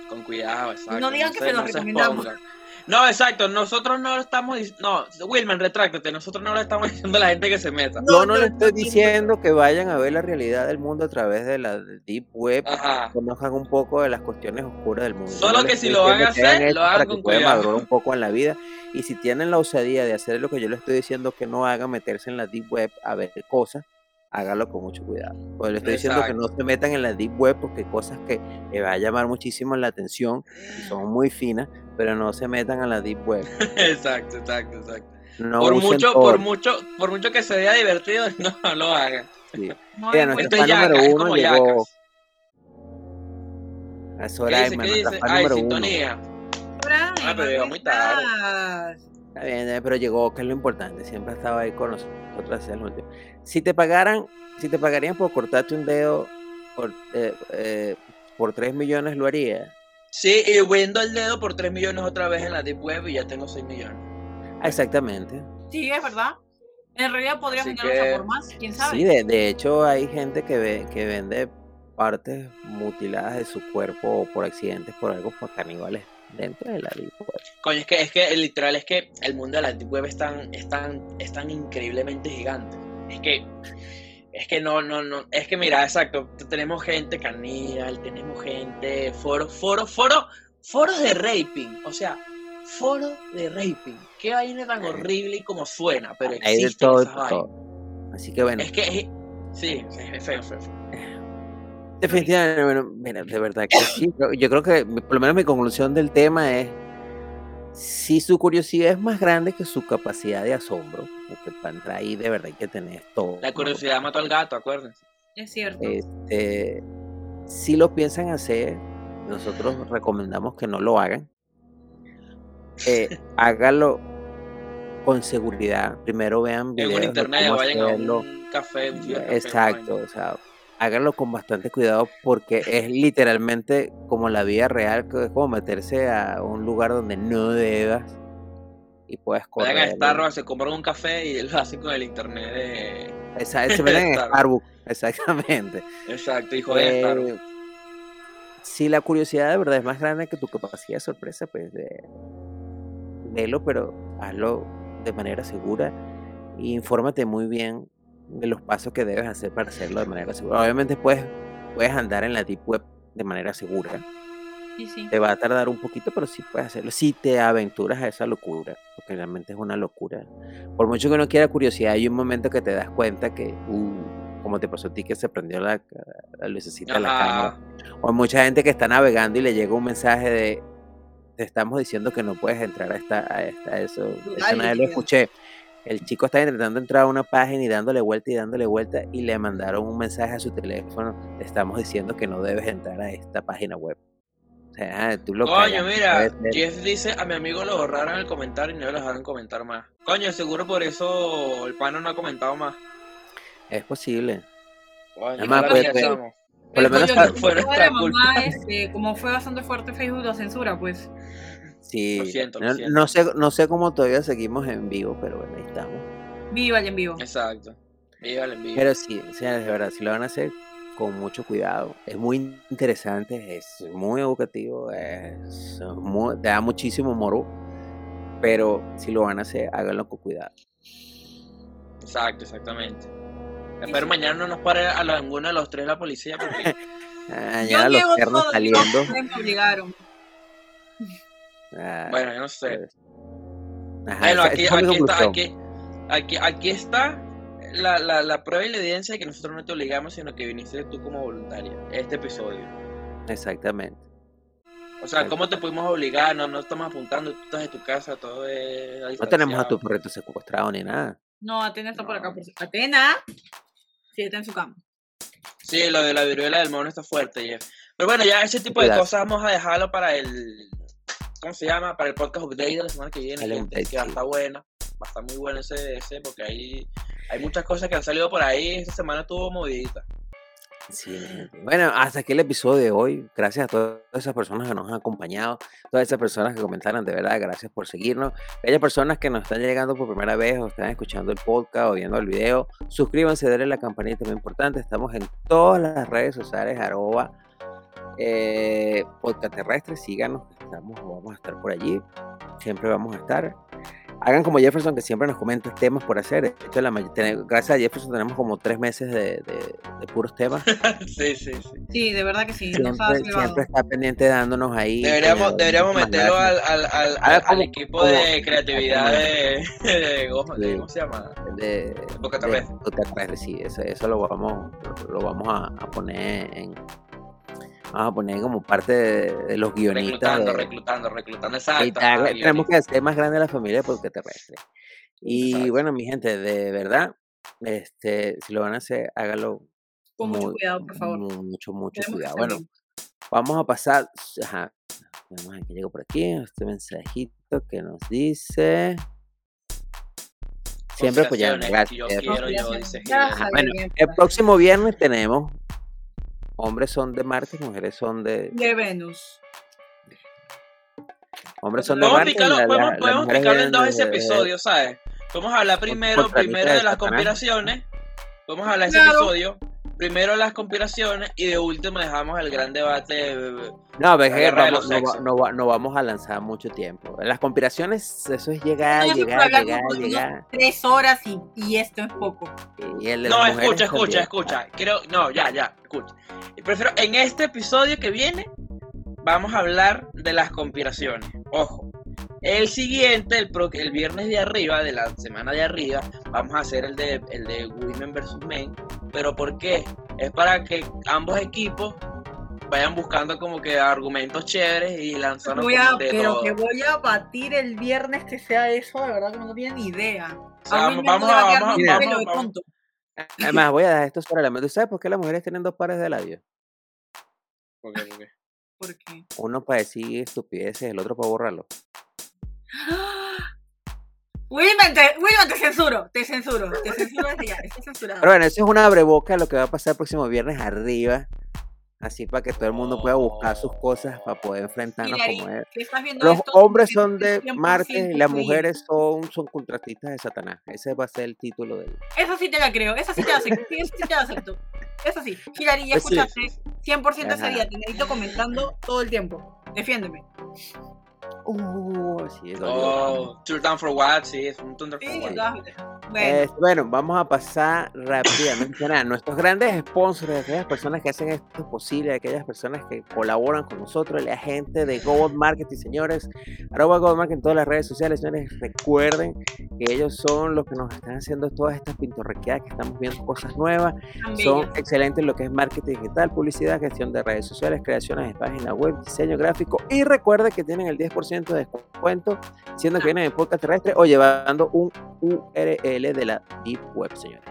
Con cuidado, exacto. No digan que se los se recomendamos. expongan. No, exacto, nosotros no lo estamos diciendo. No, Wilman, retráctate, nosotros no le estamos *laughs* diciendo a la gente que se meta. Yo No, no le estoy diciendo que vayan a ver la realidad del mundo a través de la Deep Web, Ajá. conozcan un poco de las cuestiones oscuras del mundo. Solo no que si lo van a hacer, lo hagan para que con cuidado. madurar un poco en la vida. Y si tienen la osadía de hacer lo que yo les estoy diciendo que no hagan, meterse en la Deep Web a ver cosas, háganlo con mucho cuidado. Pues les estoy diciendo que no se metan en la Deep Web porque hay cosas que les va a llamar muchísimo la atención y son *gasps* muy finas, pero no se metan a la Deep Web. Exacto, exacto, exacto. No por mucho, todo. por mucho, por mucho que se vea divertido, *laughs* no lo hagan. Sí. No Mira, nuestro fan número yacas, uno llegó a. ¿Qué nuestra fan Ay, número uno. sintonía. Brian, Ah, pero llegó muy tarde. Eh, pero llegó, que es lo importante. Siempre estaba ahí con nosotros. Si te pagaran, si te pagarían por cortarte un dedo por, eh, eh, por 3 millones, ¿lo haría? Sí, y vendo el dedo por 3 millones otra vez en la Deep Web y ya tengo 6 millones. Ah, Exactamente. Sí, es verdad. En realidad podrías Así venderlos por más, quién sabe. Sí, de, de hecho hay gente que, ve, que vende partes mutiladas de su cuerpo o por accidentes, por algo, por caníbales dentro de la Deep Web. Coño, es que, es que literal es que el mundo de la Deep Web es tan, es tan, es tan increíblemente gigante. Es que, es que no, no, no, es que mira, exacto, tenemos gente caníbal, tenemos gente, foros, foros, foros, foros de raping, o sea, foros de raping. Qué vaina tan horrible y como suena, pero Hay de existen todo, esas de vainas. todo. Así que bueno, Es que, es- sí, es feo, feo. feo. Definitivamente, bueno, mira, de verdad que sí. Yo, yo creo que por lo menos mi conclusión del tema es, si su curiosidad es más grande que su capacidad de asombro, porque para entrar ahí de verdad hay que tener todo. La ¿no? curiosidad mató al gato, acuérdense. Es cierto. Este, si lo piensan hacer, nosotros recomendamos que no lo hagan. Eh, *laughs* hágalo con seguridad. Primero vean En videos un de internet, cómo vayan hacerlo. a un café, un café, Exacto, o sea, háganlo con bastante cuidado porque es literalmente como la vida real, que es como meterse a un lugar donde no debas y puedes correr. Vayan a Starbucks, se compran un café y lo hacen con el internet de... *laughs* Se meten en Starbucks. Starbucks, *laughs* exactamente. Exacto, hijo de Starbucks. Eh, si la curiosidad de verdad es más grande que tu capacidad de sorpresa, pues de, velo, pero hazlo de manera segura e infórmate muy bien de los pasos que debes hacer para hacerlo de manera segura. Obviamente puedes, puedes andar en la deep web de manera segura. Sí, sí. Te va a tardar un poquito, pero sí puedes hacerlo. Si te aventuras a esa locura, porque realmente es una locura. Por mucho que uno quiera curiosidad, hay un momento que te das cuenta que, uh, como te pasó a ti que se prendió la, la lucecita de la cámara. O hay mucha gente que está navegando y le llega un mensaje de te estamos diciendo que no puedes entrar a esta, a esta a eso. Eso nadie lo escuché. El chico estaba intentando entrar a una página y dándole vuelta y dándole vuelta y le mandaron un mensaje a su teléfono. Te estamos diciendo que no debes entrar a esta página web. O sea, tú lo Coño, mira. Jeff dice, a mi amigo lo borraron el comentario y no lo dejaron comentar más. Coño, seguro por eso el pano no ha comentado más. Es posible. Coño, Además, pues, pues. Por lo menos yo- pa- yo fue creo que nuestra la mamá, culpa. este, como fue bastante fuerte Facebook lo censura, pues. Sí, Lo siento, lo no, siento. no sé, no sé cómo todavía seguimos en vivo, pero bueno, ahí estamos. Viva y en vivo. Exacto. Viva el envío. Pero sí, o sea, de verdad, si lo van a hacer con mucho cuidado. Es muy interesante, es muy educativo, es muy- te da muchísimo moro. Pero si lo van a hacer, háganlo con cuidado. Exacto, exactamente. Espero mañana no nos pare a la- ninguno de los tres la policía porque *laughs* Mañana los niego perros saliendo. me obligaron. Ah, Bueno, yo no sé. pues, ajá, Bueno, aquí, esa aquí está, aquí, aquí, aquí está la, la, la prueba y la evidencia de que nosotros no te obligamos, sino que viniste tú como voluntaria. Este episodio. Exactamente. O sea. ¿cómo te pudimos obligar? No, no estamos apuntando, tú estás en tu casa, todo es. No tenemos a tu perrito secuestrado ni nada. No, Atena está por acá. Por... Atena. Sí, está en su cama. Sí, lo de la viruela del mono está fuerte, Jeff. Pero bueno, ya ese tipo de cosas vamos a dejarlo para el. ¿Cómo se llama? Para el podcast update de la semana que viene. El que, va a estar buena. Va a estar muy bueno ese, ese porque ahí hay muchas cosas que han salido por ahí. Esta semana estuvo movidita. Sí. Bueno, hasta aquí el episodio de hoy. Gracias a todas esas personas que nos han acompañado, todas esas personas que comentaron, de verdad, gracias por seguirnos. Aquellas personas que nos están llegando por primera vez o están escuchando el podcast o viendo el video, suscríbanse, denle la campanita, muy importante. Estamos en todas las redes sociales, arroba eh, podcast terrestre, síganos, estamos, vamos a estar por allí, siempre vamos a estar. Hagan como Jefferson que siempre nos comenta temas por hacer. Esto es la gracias a Jefferson tenemos como tres meses de- de- de puros temas. *laughs* sí, sí, sí. Sí, de verdad que sí. siempre, siempre está pendiente dándonos ahí. Deberíamos, deberíamos meterlo al, al, al, al- como- equipo como- de creatividad de, *laughs* de. ¿Cómo se llama? de, Boca Terrestre. Sí, eso, eso lo vamos, lo vamos a, a poner en vamos a poner como parte de, de los guionistas. Reclutando, de- reclutando, reclutando. Exacto. ajá, tenemos que hacer más grande la familia Boca Terrestre. Y Exacto. bueno, mi gente, de verdad, este, si lo van a hacer, hágalo Con mucho muy- cuidado, por favor. mu- Mucho, mucho Tenemos cuidado. Bueno. Vamos a pasar. Ajá. Vamos a que llego por aquí. Este mensajito que nos dice. Siempre apoyando. Gracias. Yo quiero, yo, dice sabes Bueno, el próximo viernes tenemos hombres son de Marte, mujeres son de De Venus. hombres son de Marte. picarlo, la- la- podemos, picarlo en dos ese de- de- episodio, ¿sabes? Podemos hablar primero, primero de de las conspiraciones. Podemos hablar ese Claro. episodio. Primero las conspiraciones y de último dejamos el gran debate. No, ves La que vamos- no, va- sexos. no va- no vamos a lanzar mucho tiempo. Las conspiraciones, eso es llegar, No, llegar, llegar, llegar. Tres horas y, y esto es poco. Y el de No, escucha, escucha, también. escucha. Creo, no, ya, ya, escucha. Prefiero, en este episodio que viene, vamos a hablar de las conspiraciones. Ojo. El siguiente, el, pro- el viernes de arriba, de la semana de arriba, vamos a hacer el de, el de Women vs Men. ¿Pero por qué? Es para que ambos equipos vayan buscando como que argumentos chéveres y lanzando Voy a, de pero todo. que voy a batir el viernes que sea eso, de verdad que no tienen ni idea. O sea, A mí vamos, vamos va a, vamos, vamos, de vamos. tonto. Además, voy a dejar esto sobre la mesa. ¿Tú sabes por qué las mujeres tienen dos pares de labios? ¿Por qué, por qué? Porque... Uno para decir estupideces, el otro para borrarlo. Wilman, te, Wilman, te censuro, te censuro, te censuro desde ya, está censurado. Pero bueno, eso es una abreboca de lo que va a pasar el próximo viernes arriba. Así para que todo el mundo pueda buscar sus cosas para poder enfrentarnos Hilary, como es. Los esto, hombres es son de 100% Marte y las mujeres son, son contratistas de Satanás. Ese va a ser el título del. Eso sí te la creo, eso sí te la acepto, eso sí te la acepto. Eso sí, Hilary, ya escuchaste 100% ese Ajá. día, te necesito comentando todo el tiempo. Defiéndeme. Uh, sí. Oh, Tour Down for What, sí, es un Thunder for Sí, What. Bueno, Eh, bueno, vamos a pasar rápidamente a nuestros grandes sponsors, aquellas personas que hacen esto posible, aquellas personas que colaboran con nosotros, la gente de Gold Marketing, señores, arroba Gold Marketing en todas las redes sociales, señores, recuerden que ellos son los que nos están haciendo todas estas pintorrequeadas, que estamos viendo cosas nuevas, tan son excelentes en lo que es marketing digital, publicidad, gestión de redes sociales, creaciones de páginas web, diseño gráfico. Y recuerden que tienen el 10% de descuento siendo que vienen en podcast terrestre o llevando un URL de la Deep Web, señores.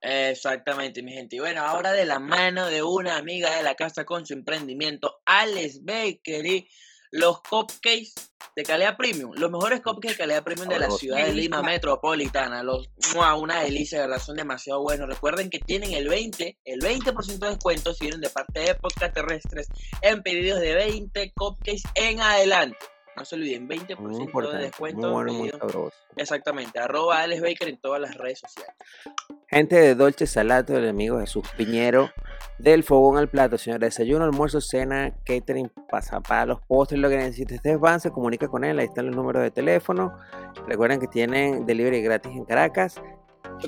Exactamente, mi gente. Y bueno, ahora de la mano de una amiga de la casa con su emprendimiento, Alex Bakery, los cupcakes de calidad premium, los mejores cupcakes de calidad premium de la ciudad de Lima metropolitana. Los, ¡mua! una delicia, de verdad, son demasiado buenos. Recuerden que tienen el 20, el 20% de descuento si vienen de parte de podcast terrestres en pedidos de 20 cupcakes en adelante. No se olviden, 20% Muy de descuento. muy en bueno, muy pedidos- sabroso. Exactamente, arroba Alex Baker en todas las redes sociales. Gente de Dolce Salato, el amigo Jesús Piñero, del fogón al plato, señores. Desayuno, almuerzo, cena, catering, pasapalos, postres, lo que necesite. Ustedes van, se comunica con él, ahí están los números de teléfono. Recuerden que tienen delivery gratis en Caracas.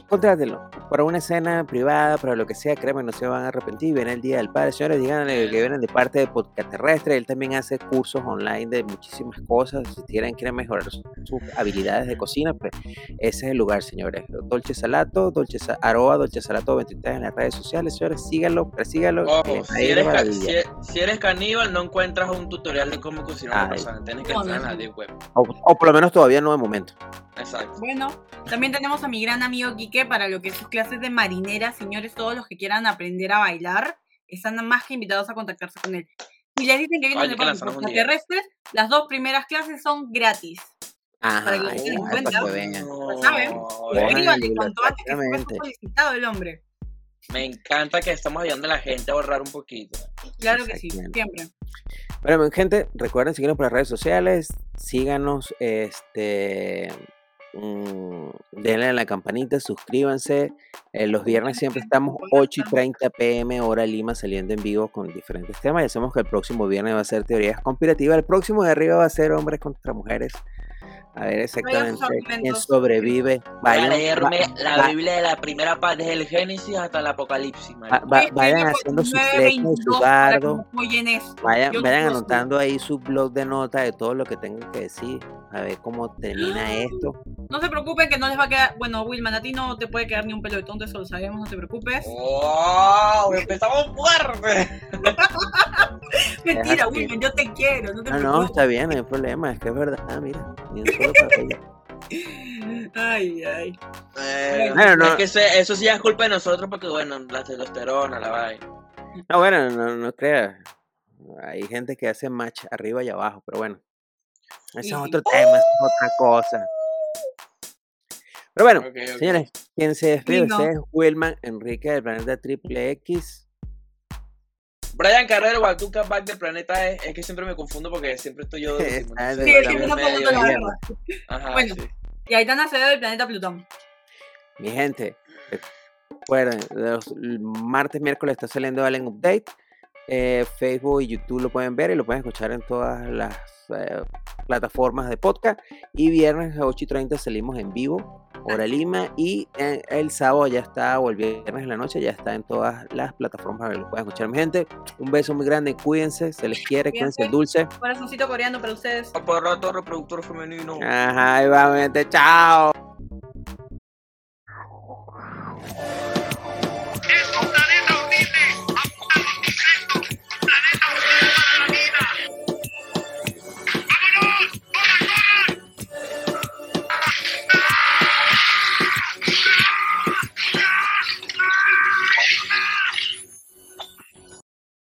Contrátelo para una escena privada, para lo que sea, créanme, no se van a arrepentir. Viene el Día del Padre, señores, díganle que vienen de parte de Podcast Terrestre. Él también hace cursos online de muchísimas cosas. Si quieren, quieren mejorar su- sus habilidades de cocina, pues ese es el lugar, señores. Dolce Salato, Dolce arroba Dolce Salato 23 en las redes sociales, señores. Síganlo, persíganlo. Ojo, a si eres, ca- maravilla. si, si eres caníbal, no encuentras un tutorial de cómo cocinar a una persona. Tienes que No, entrar en no, la web. O, o por lo menos todavía no de momento. Exacto. Bueno, también tenemos a mi gran amigo Quique para lo que es sus clases de marinera. Señores, todos los que quieran aprender a bailar, están más que invitados a contactarse con él. Y les dicen que vienen hay de que parte lanzarnos un de día. terrestres. Las dos primeras clases son gratis. Ajá, Para que cuenta. Pues, antes que fue *laughs* solicitado el hombre. Me encanta que estamos ayudando a la gente a ahorrar un poquito. Claro que sí, siempre. Bueno, gente, recuerden seguirnos por las redes sociales, síganos, este, mm, denle a la campanita, suscríbanse. Eh, los viernes siempre *laughs* estamos 8 y 30 pm hora Lima saliendo en vivo con diferentes temas. Ya sabemos que el próximo viernes va a ser teorías conspirativas, el próximo de arriba va a ser hombres contra mujeres. A ver exactamente quién sobrevive. Voy a Vayan, leerme va- la va- Biblia de la primera parte, desde el Génesis hasta el Apocalipsis. va- va- vayan haciendo su 922 flecha y su no esto. Vayan, no vayan anotando ahí su blog de notas de todo lo que tengan que decir, a ver cómo termina *gasps* esto. No se preocupen que no les va a quedar. Bueno, Wilman, a ti no te puede quedar ni un pelo de tonto, eso lo sabemos, no te preocupes. ¡Wow! Empezamos fuerte. *laughs* Mentira. Wilman, yo te quiero, no te No, no, preocupes. está bien, no hay problema, es que es verdad, ah, mira, *laughs* Ay, ay. Eh, Bueno, no. Es que ese- eso sí es culpa de nosotros porque, bueno, la testosterona, la vaina. No, bueno, no, no creas, hay gente que hace match arriba y abajo, pero bueno, ese es otro tema, es otra cosa. Pero bueno, señores, quien se despide ustedes es Wilman Enrique del planeta Triple X. Brian Carrero, Waltuca Back del planeta es, es que siempre me confundo porque siempre estoy yo. *laughs* de de Sí, es medio, tampoco te la verdad. Ajá, Bueno. sí. Y Aitana Acevedo del planeta Plutón. Mi gente, recuerden, los martes, miércoles está saliendo Allen Update. Eh, Facebook y YouTube lo pueden ver y lo pueden escuchar en todas las eh, plataformas de podcast. Y viernes a 8 y 30 salimos en vivo, hora Lima y eh, el, sábado ya está, o el viernes en la noche ya está en todas las plataformas para que lo puedan escuchar. Mi gente, un beso muy grande, cuídense, se les quiere, cuídense, cuídense el dulce. Corazoncito coreano para ustedes. Aparato reproductor femenino. Ajá, ahí va, gente, chao.